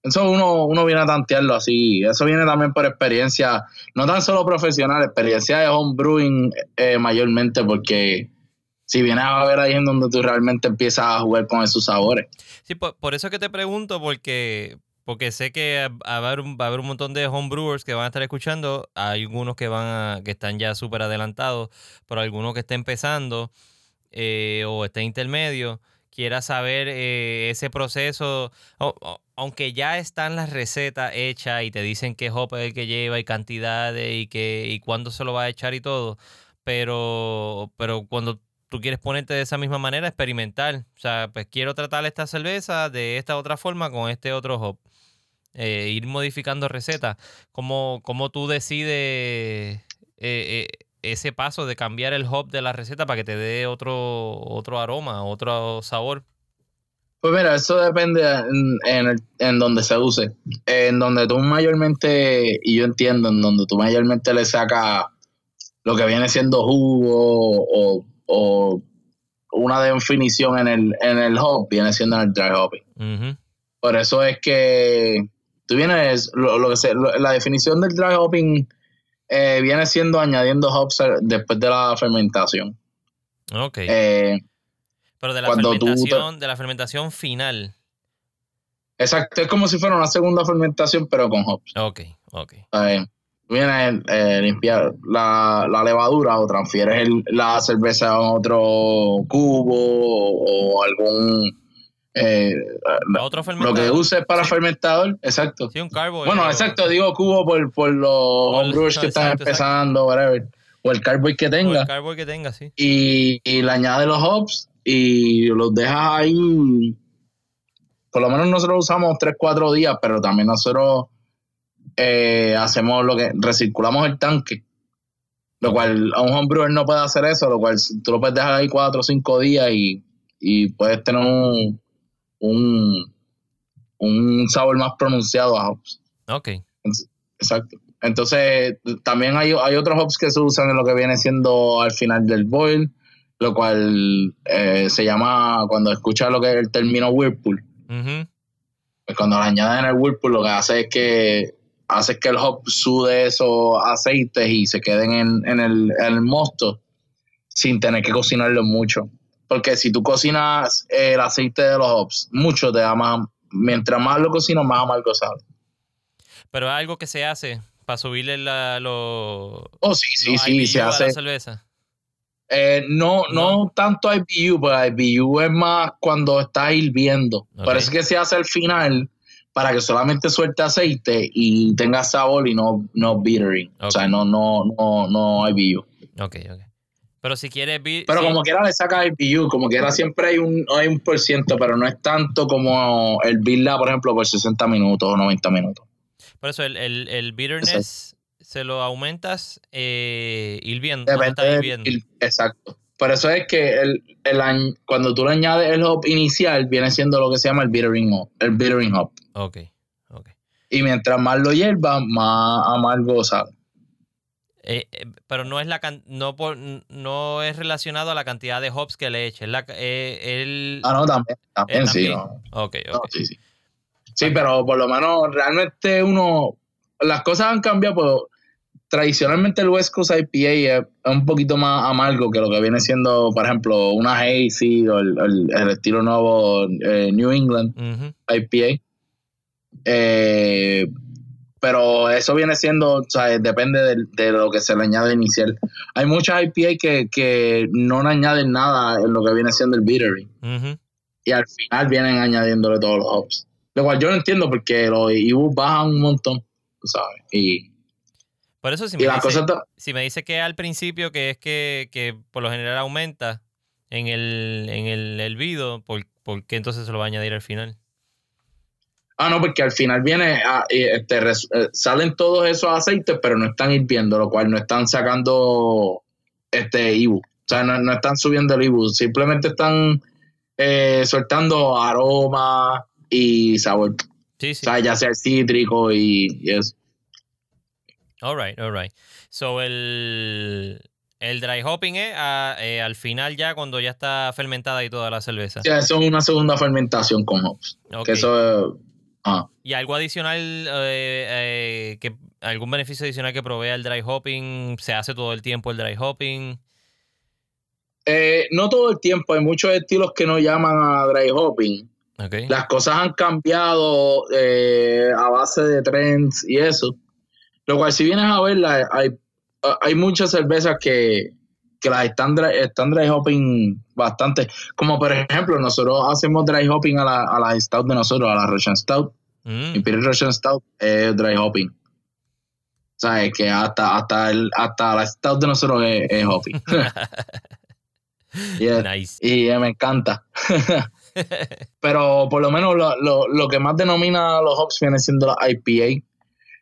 eso uno, uno viene a tantearlo así. Eso viene también por experiencia, no tan solo profesional, experiencia de homebrewing eh, mayormente porque si vienes a ver ahí en donde tú realmente empiezas a jugar con esos sabores. Sí, por, por eso es que te pregunto, porque, porque sé que va a, haber un, va a haber un montón de homebrewers que van a estar escuchando. Hay algunos que van a, que están ya súper adelantados, pero algunos que estén empezando eh, o está intermedio, quiera saber eh, ese proceso, aunque ya están las recetas hechas y te dicen qué hop es el que lleva y cantidades y que y cuándo se lo va a echar y todo, pero pero cuando tú quieres ponerte de esa misma manera, experimentar, o sea, pues quiero tratar esta cerveza de esta otra forma con este otro hop. Eh, ir modificando recetas. ¿Cómo, cómo tú decides eh, eh, ese paso de cambiar el hop de la receta para que te dé otro, otro aroma, otro sabor? Pues mira, eso depende en, en, el- en donde se use. En donde tú mayormente, y yo entiendo, en donde tú mayormente le sacas lo que viene siendo jugo o, o una definición en el, en el hop, viene siendo en el dry hopping. Por eso es que tú vienes, lo, lo que se, lo- la definición del dry hopping eh, viene siendo añadiendo hops después de la fermentación. Ok. Eh, Pero de la cuando te- fermentación, de la fermentación final. exacto, es como si fuera una segunda fermentación, pero con hops. Ok, ok. ¿sabes? vienes eh, limpiar la, la levadura o transfieres el- la cerveza a otro cubo o, o algún eh, Otro lo que uses para Sí. fermentador, exacto. Sí, un carbo. Bueno, eh, exacto, digo cubo por, por los homebrewers que están empezando, whatever. O el carboy que O tenga. el carbo que tenga, sí. y, y le añades los hops y los dejas ahí. Por lo menos nosotros usamos 3-4 días, pero también nosotros eh, hacemos lo que recirculamos el tanque. Lo cual a un homebrewer no puede hacer eso, lo cual tú lo puedes dejar ahí 4 o 5 días y, y puedes tener un, un, un sabor más pronunciado a hops. Ok. Exacto. Entonces, también hay, hay otros hops que se usan en lo que viene siendo al final del boil, lo cual eh, se llama, cuando escuchas lo que es el término whirlpool, Ujú. pues cuando le añaden el whirlpool, lo que hace es que hace que el hop sude esos aceites y se queden en, en el, en el mosto sin tener que cocinarlo mucho. Porque si tú cocinas el aceite de los hops, mucho te da más, mientras más lo cocinas, más amargo sale. Pero es algo que se hace para subirle la, los, Oh, sí, sí, los sí, se a hace. la cerveza. Eh, no, no, No. tanto IBU, pero IBU es más cuando está hirviendo. Parece que se hace al final para que solamente suelte aceite y tenga sabor y no, no bittering. O sea, no, no, no, no IBU. Ok, ok. Pero si quieres... Pero sí, como quiera le saca IBU, como quiera siempre hay un, hay un por ciento, pero no es tanto como el Birla, por ejemplo, por 60 minutos o 90 minutos. Por eso el, el, el bitterness se lo aumentas eh, hirviendo. hirviendo. el- exacto. Por eso es que el, el cuando tú le añades el hop inicial, viene siendo lo que se llama el bittering hop. El bittering hop. Ok, ok. Y mientras más lo hierva, más amargo sabe. Eh, eh, pero no es la can- no por, no es relacionado a la cantidad de hops que le eches. Es la, eh, el, Ah, no, también. También, eh, sí. No, Ok, No, ok. sí, sí. Sí, pero por lo menos realmente uno. Las cosas han cambiado, pero tradicionalmente el West Coast IPA es, un poquito más amargo que lo que viene siendo, por ejemplo, una Hazy o el, el- el estilo nuevo eh, New England. IPA. Eh, pero eso viene siendo, o sea, depende de, de lo que se le añade inicial. Hay muchas IPA que, que no le añaden nada en lo que viene siendo el bittering. Y al final vienen añadiéndole todos los hops. Lo cual yo no entiendo porque los IBU bajan un montón, tú sabes. Y, Por eso si me, dice, cosa está- si me dice que al principio que es que, que por lo general aumenta en el, en el hervido, ¿por, por qué entonces se lo va a añadir al final? Ah, no, porque al final viene, ah, este, res- eh, salen todos esos aceites, pero no están hirviendo, lo cual no están sacando este IBU. O sea, no, no están subiendo el IBU, simplemente están eh, soltando aroma y sabor. Sí, O sea, ya sea cítrico y, y eso. All right, all right. So el, el dry hopping es a- eh, al final ya cuando ya está fermentada y toda la cerveza. Sea, eso es una segunda fermentación con hops. Que eso es- ah. ¿Y algo adicional, eh, eh, que algún beneficio adicional que provea el dry hopping? ¿Se hace todo el tiempo el dry hopping? Eh, no todo el tiempo, hay muchos estilos que no llaman a dry hopping. Las cosas han cambiado eh, a base de trends y eso. Lo cual, si vienes a verla, hay, hay muchas cervezas que, que las están dry, están dry hopping bastante. Como por ejemplo, nosotros hacemos dry hopping a la, a la stout de nosotros, a la Russian Stout. Mm, Imperial Russian Stout es dry hopping. O sea, es que hasta, hasta, el, hasta la stout de nosotros es, es hopping. Y nice. y eh, me encanta. Pero por lo menos lo, lo- lo que más denomina a los hops viene siendo la IPA.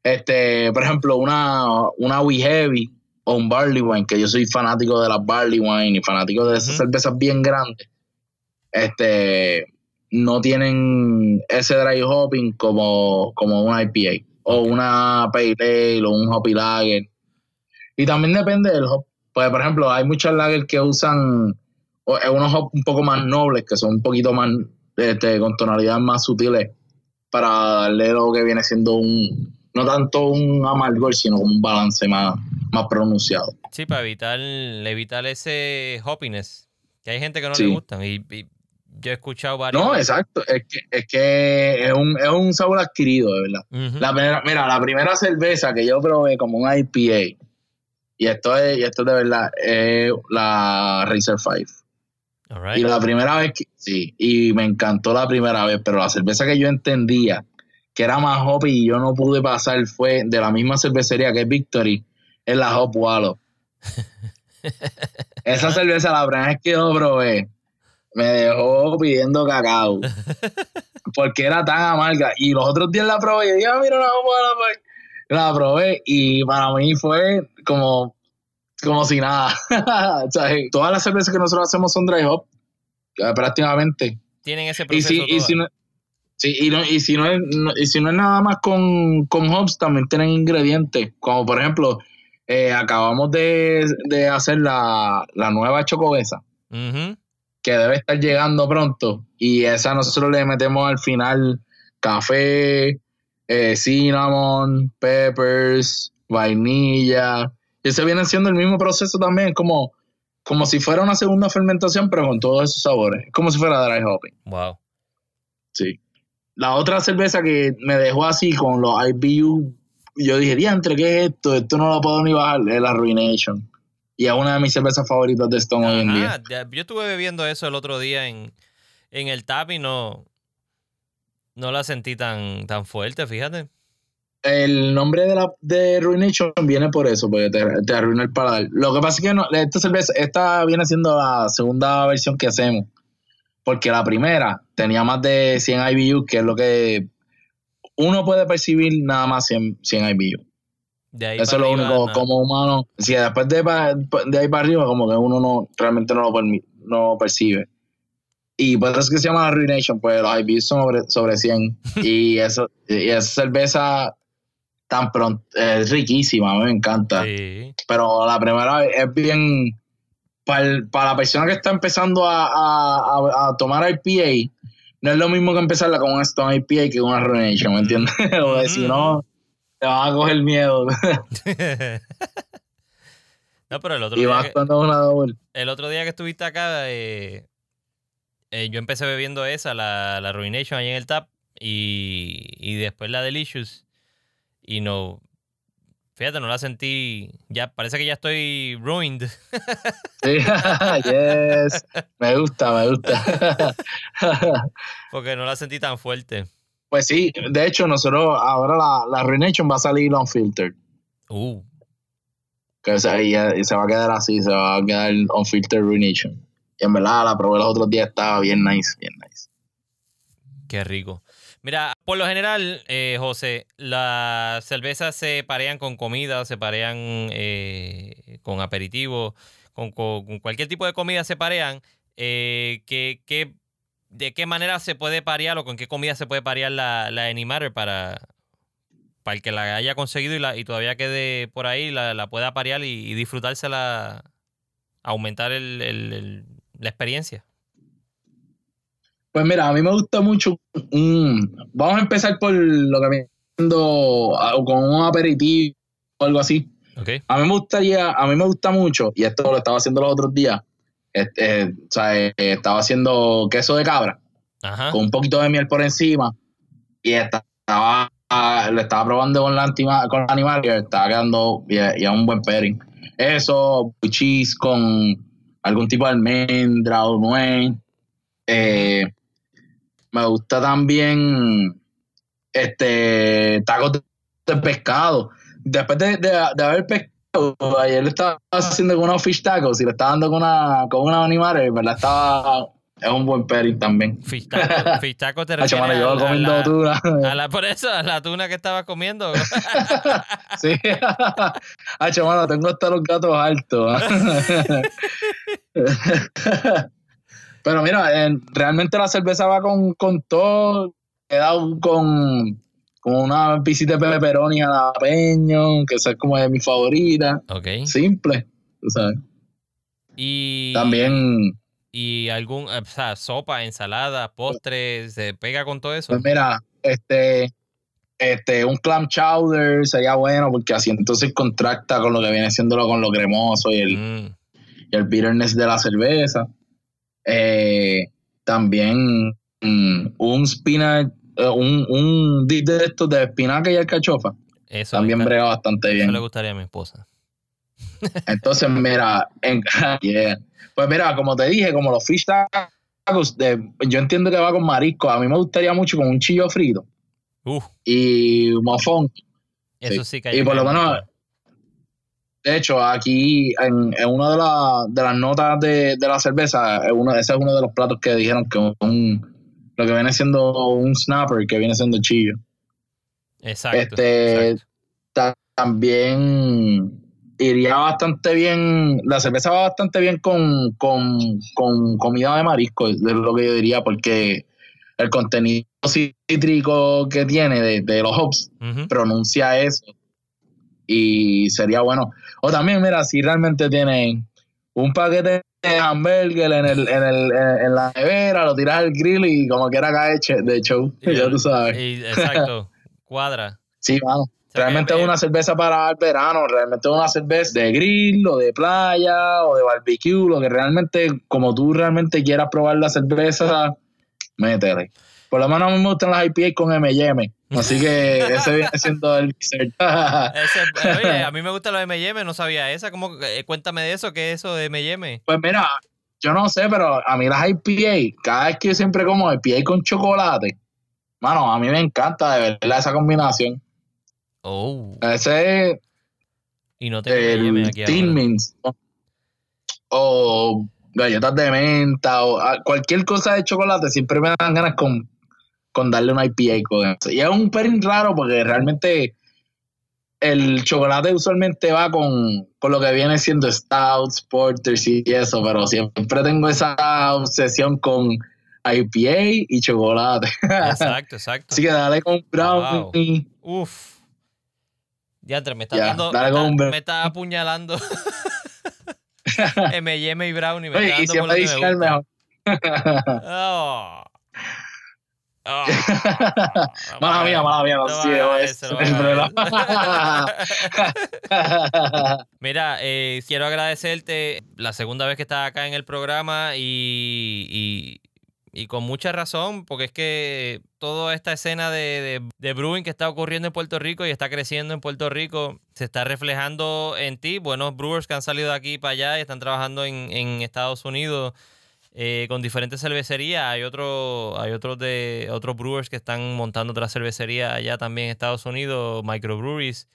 Este, por ejemplo, una, una We Heavy o un Barley Wine, que yo soy fanático de las Barley Wine y fanático de esas cervezas bien grandes. Este, no tienen ese dry hopping como, como una IPA o una Pale Ale o un Hoppy Lager. Y también depende del hop. Pues, por ejemplo, hay muchas lager que usan eh, unos hops un poco más nobles, que son un poquito más, este, con tonalidades más sutiles, para darle lo que viene siendo un, no tanto un amargor, sino un balance más, más pronunciado. Sí, para evitar, evitar ese hoppiness. Que hay gente que no Sí. le gusta. Y, y Yo he escuchado varios. No, exacto. Es que es, que es, un, es un sabor adquirido, de verdad. La primera, mira, la primera cerveza que yo probé como un IPA, y esto es, y esto es de verdad, es la Racer 5. All Y right. la primera vez que, sí, y me encantó la primera vez, pero la cerveza que yo entendía que era más hop y yo no pude pasar fue de la misma cervecería que es Victory, es la Hop Wallow. Esa cerveza la primera vez que yo probé me dejó pidiendo cacao. Porque era tan amarga. Y los otros días la probé y dije, ah, mira la Hop Wallow. pues". La probé y para mí fue como, como si nada. O sea, todas las cervezas que nosotros hacemos son dry hop, eh, prácticamente. Tienen ese Y proceso. si, y todas. si no, sí, y, no- y si no es, no- y si no es nada más con, con hops, también tienen ingredientes. Como por ejemplo, eh, acabamos de, de hacer la, la nueva chocobesa, que debe estar llegando pronto. Y esa nosotros le metemos al final café, eh, cinnamon, peppers, vainilla. Y ese viene siendo el mismo proceso también, como, como si fuera una segunda fermentación, pero con todos esos sabores. Como si fuera dry hopping. Wow. Sí. La otra cerveza que me dejó así con los IBU, yo dije, diantre, ¿qué es esto? Esto no lo puedo ni bajar, es la Ruination. Y es una de mis cervezas favoritas de Stone hoy en día. Ajá, ya- yo estuve bebiendo eso el otro día en, en el tap y no, no la sentí tan, tan fuerte, fíjate. El nombre de la de Ruination viene por eso, porque te, te arruina el paladar. Lo que pasa es que no, esta cerveza, esta viene siendo la segunda versión que hacemos. Porque la primera tenía más de 100 IBU, que es lo que uno puede percibir nada más 100, 100 IBU. Eso es lo único, como humano. Si después de, ahí para arriba, como que uno no realmente no lo, permi- no percibe. Y por eso es que se llama Ruination, pues los IBUs son sobre, sobre 100. y, eso, y esa cerveza tan pronto, es riquísima, a mí me encanta. Sí. Pero la primera es bien. Para, para la persona que está empezando a, a, tomar IPA, no es lo mismo que empezarla con una Stone IPA que con una Ruination, ¿me entiendes? Porque si no, te van a coger miedo. no, pero el otro, y día vas que, cuando una doble. el otro día que estuviste acá, eh, eh, yo empecé bebiendo esa, la, la Ruination ahí en el tap, y, y después la Delicious. Y no, fíjate, no la sentí, ya parece que ya estoy ruined. Sí, yes. Me gusta, me gusta. Porque no la sentí tan fuerte. pues sí, de hecho, nosotros ahora la, la va a salir unfiltered. Uh, Que se, y, y se va a quedar así, se va a quedar unfiltered Ruination. Y en verdad la probé los otros días, estaba bien nice, bien nice. qué rico. Mira, por lo general, eh, José, las cervezas se parean con comida, se parean eh, con aperitivo, con, cualquier tipo de comida se parean. Eh, ¿qué- qué- ¿De qué manera se puede parear o con qué comida se puede parear la, la para, para el que la haya conseguido y, todavía quede por ahí, la, la pueda parear y, y disfrutársela, aumentar el- el- la experiencia? Pues mira, a mí me gusta mucho. un- vamos a empezar por lo que siendo ah, con un aperitivo o algo así. A mí me gustaría, a mí me gusta mucho, y esto lo estaba haciendo los otros días. este, o sea, estaba haciendo queso de cabra Ajá. con un poquito de miel por encima y estaba lo estaba probando con la con animal y estaba quedando y, y es un buen pairing. Eso, cheese con algún tipo de almendra o nuez. Eh, me gusta también este tacos de, pescado. Después de, de, de haber pescado, ayer le estaba haciendo con unos fish tacos y le estaba dando con una con una animal, en verdad estaba es un buen pairing también. Fish taco, fish taco te refieres mano, yo a, comiendo a la, tuna. a la- por eso, a la tuna que estabas comiendo. Sí. Hacho, mano, tengo hasta los gatos altos. Pero mira, eh, realmente la cerveza va con, con todo. He dado con, con una visita de pepperoni jalapeño, que esa es como de mi favorita. ok. Simple, tú sabes. Y También, y algún, o sea, sopa, ensalada, postre, se pega con todo eso. pues mira, este, este, un clam chowder sería bueno porque así entonces contracta con lo que viene siendo lo- con lo cremoso y el, Mm, y el bitterness de la cerveza. Eh, también mm, un spinach, eh, un, un dip de estos de espinaca y alcachofa. Eso También encanta. brega bastante Eso bien. le gustaría a mi esposa. Entonces, mira, en- yeah. pues mira, como te dije, como los fish tacos, de- yo entiendo que va con marisco. A mí me gustaría mucho con un chillo frito Uf, y mofón. eso sí, que hay Y por lo menos, de hecho, aquí en, en una de, la- de las notas de, de la cerveza, uno, ese es uno de los platos que dijeron que un, lo que viene siendo un snapper, que viene siendo chillo. Exacto. este, exacto. También iría bastante bien, la cerveza va bastante bien con, con, con comida de marisco, es lo que yo diría, porque el contenido cítrico que tiene de, de los hops pronuncia eso y sería bueno. O también, mira, si realmente tienen un paquete de hamburger en, el, en, el, en la nevera, lo tiras al grill y como quiera cae de show, Y- ya tú sabes. y- exacto. Cuadra. Sí, sea, Realmente es una cerveza para el verano, realmente es una cerveza de grill o de playa o de barbecue, lo que realmente, como tú realmente quieras probar la cerveza, métele. Por lo menos a mí me gustan las IPA con M&M, así que ese viene siendo el dessert. Ese- oye, a mí me gusta lo de M&M, no sabía esa. ¿Cómo, eh, cuéntame de eso, ¿qué es eso de M&M? Pues mira, yo no sé, pero a mí las IPA, cada vez que yo siempre como IPA con chocolate, mano, a mí me encanta de verdad esa combinación. Oh, Ese y no tengo M&M el aquí ahora. Mints o galletas de menta o cualquier cosa de chocolate siempre me dan ganas con, con darle una IPA con eso. Y es un pelín raro porque realmente el chocolate usualmente va con, con lo que viene siendo stouts, porters y eso, pero siempre tengo esa obsesión con IPA y chocolate. Exacto, exacto. Así que dale con brownie. Uf. Diantre, me está Ya, dando. dale me, me está apuñalando. M&M y Brownie. Me Oye, está y dando por siempre donde dice me el gusta. mejor. Oh. Oh. Mala mía, mala mía. Mira, eh, quiero agradecerte la segunda vez que estás acá en el programa y, y- y con mucha razón, porque es que toda esta escena de, de, de brewing que está ocurriendo en Puerto Rico y está creciendo en Puerto Rico se está reflejando en ti. Buenos brewers que han salido de aquí para allá y están trabajando en, en Estados Unidos eh, con diferentes cervecerías. Hay otro, hay otros de otros brewers que están montando otra cervecería allá también en Estados Unidos, microbreweries.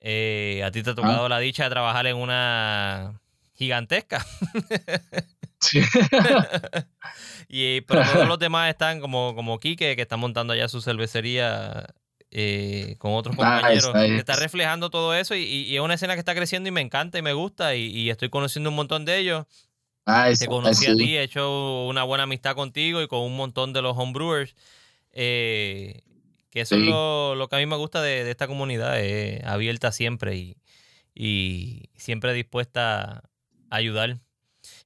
Eh, a ti te ha tocado la dicha de trabajar en una gigantesca. Sí. y pero todos los demás están como, como Quique, que está montando allá su cervecería eh, con otros Nice, compañeros. nice. que Está reflejando todo eso y, y- y es una escena que está creciendo y me encanta y me gusta y, y estoy conociendo un montón de ellos. Nice, Te conocí a ti, he hecho una buena amistad contigo y con un montón de los homebrewers. Eh, que eso es lo, lo que a mí me gusta de, de esta comunidad, es abierta siempre y, y siempre dispuesta a ayudar.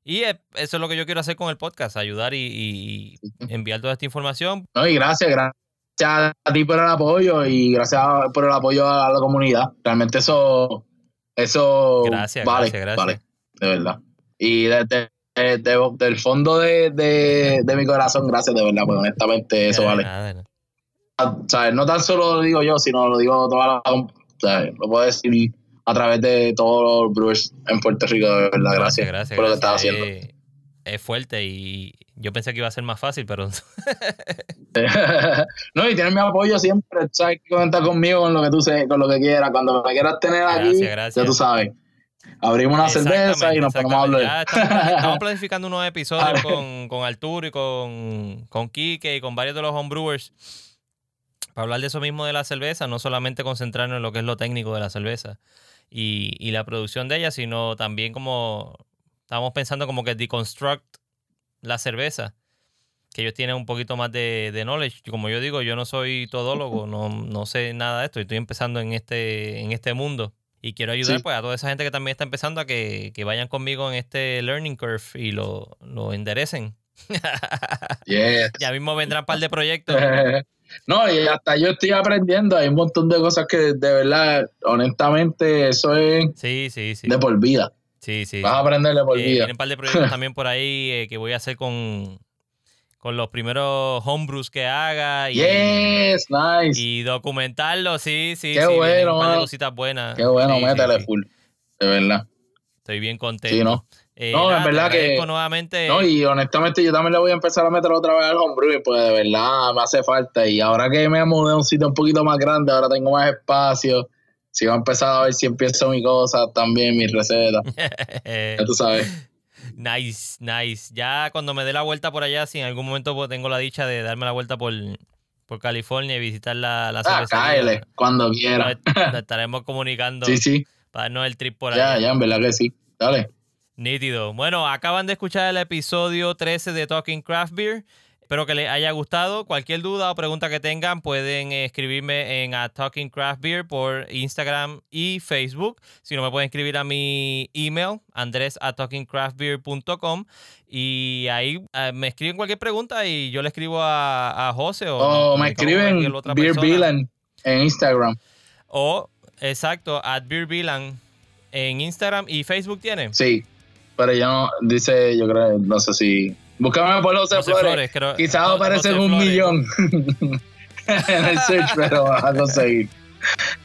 Y eh, eso es lo que yo quiero hacer con el podcast, ayudar y, y enviar toda esta información. No, y gracias, gracias a ti por el apoyo y gracias por el apoyo a la comunidad. Realmente eso, eso Gracias, vale, gracias, gracias. vale, de verdad. Y desde de- de- del fondo de, de- de mi corazón, gracias de verdad, porque honestamente eso vale. ¿sabes? No tan solo lo digo yo, sino lo digo toda la... Lo puedo decir a través de todos los brewers en Puerto Rico, de verdad. Gracias, gracias. por lo que estás haciendo. Eh, es fuerte y yo pensé que iba a ser más fácil, pero no, y tienes mi apoyo siempre, sabes que contar conmigo con lo que tú sé, con lo que quieras. Cuando me quieras tener aquí, Gracias, gracias. ya tú sabes. Abrimos una cerveza y nos ponemos a hablar. Ya estamos, estamos planificando unos episodios con, con Arturo y con, con Quique y con varios de los homebrewers para hablar de eso mismo de la cerveza, no solamente concentrarnos en lo que es lo técnico de la cerveza y, y la producción de ella, sino también como estamos pensando como que deconstruct la cerveza, que ellos tienen un poquito más de, de knowledge. Como yo digo, yo no soy todólogo, no, no sé nada de esto, estoy empezando en este, en este mundo. Y quiero ayudar Sí. pues, a toda esa gente que también está empezando a que, que vayan conmigo en este learning curve y lo, lo enderecen. Yes. ya mismo vendrán un par de proyectos. No, y hasta yo estoy aprendiendo. Hay un montón de cosas que de verdad, honestamente, eso es Sí, sí, sí. de por vida. Sí, sí. Vas a aprender de por Eh, vida. vienen un par de proyectos también por ahí eh, que voy a hacer con, con los primeros homebrews que haga y, Yes, nice. y documentarlo, sí, sí, Qué sí, bueno, un par de cositas buenas. Qué bueno, Sí, full. De verdad. Estoy bien contento. Sí, ¿no? Eh, No, en nada, te verdad que- nuevamente. No, y honestamente yo también le voy a empezar a meter otra vez al homebrew, pues de verdad me hace falta. Y ahora que me mudé a un sitio un poquito más grande, ahora tengo más espacio. Si voy a empezar a ver si empiezo mi cosa también, mis recetas. Ya tú sabes. Nice, nice. Ya cuando me dé la vuelta por allá, si en algún momento pues, tengo la dicha de darme la vuelta por, por California y visitar la, la Ah, cervecería, cáele, cuando nos, quiera. nos estaremos comunicando Sí, sí. para darnos el trip por Ya, allá. ya, en verdad que sí. Dale. Nítido. Bueno, acaban de escuchar el episodio 13 de Talking Craft Beer. Espero que les haya gustado. Cualquier duda o pregunta que tengan pueden eh, escribirme en a Talking Craft Beer por Instagram y Facebook. Si no, me pueden escribir a mi email, andres a talkingcraftbeer.com y ahí eh, me escriben cualquier pregunta y yo le escribo a, a José o, O nos me escriben otra Beer. Villain en Instagram. O, exacto, at Beer Villain en Instagram y Facebook tiene. Sí. Pero ya no, dice, yo creo, no sé si. Búscame por José, José Flores. Quizás José aparece en un Flores. millón en el search, pero vas a conseguir.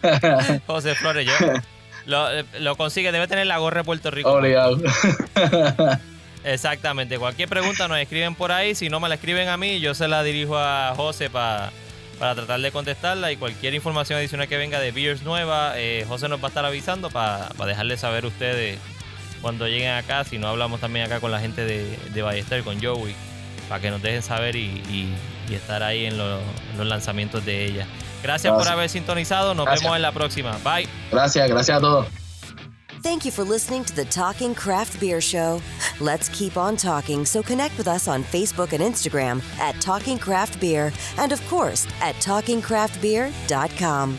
José Flores, yo. Lo, lo consigue, debe tener la gorra de Puerto Rico. Obligado. Exactamente. Cualquier pregunta nos escriben por ahí. Si no me la escriben a mí, yo se la dirijo a José pa- para tratar de contestarla. Y cualquier información adicional que venga de Beers nueva, eh, José nos va a estar avisando para dejarles saber a ustedes cuando lleguen acá. Si no, hablamos también acá con la gente de, de Ballester, con Joey, para que nos dejen saber y, y- y estar ahí en, lo- en los lanzamientos de ella. Gracias, por Gracias. haber sintonizado. Nos Gracias. vemos en la próxima. Bye. Gracias, gracias a todos. Thank you for listening to the Talking Craft Beer Show. Let's keep on talking, so connect with us on Facebook and Instagram at Talking Craft Beer, and of course at TalkingCraftBeer.com.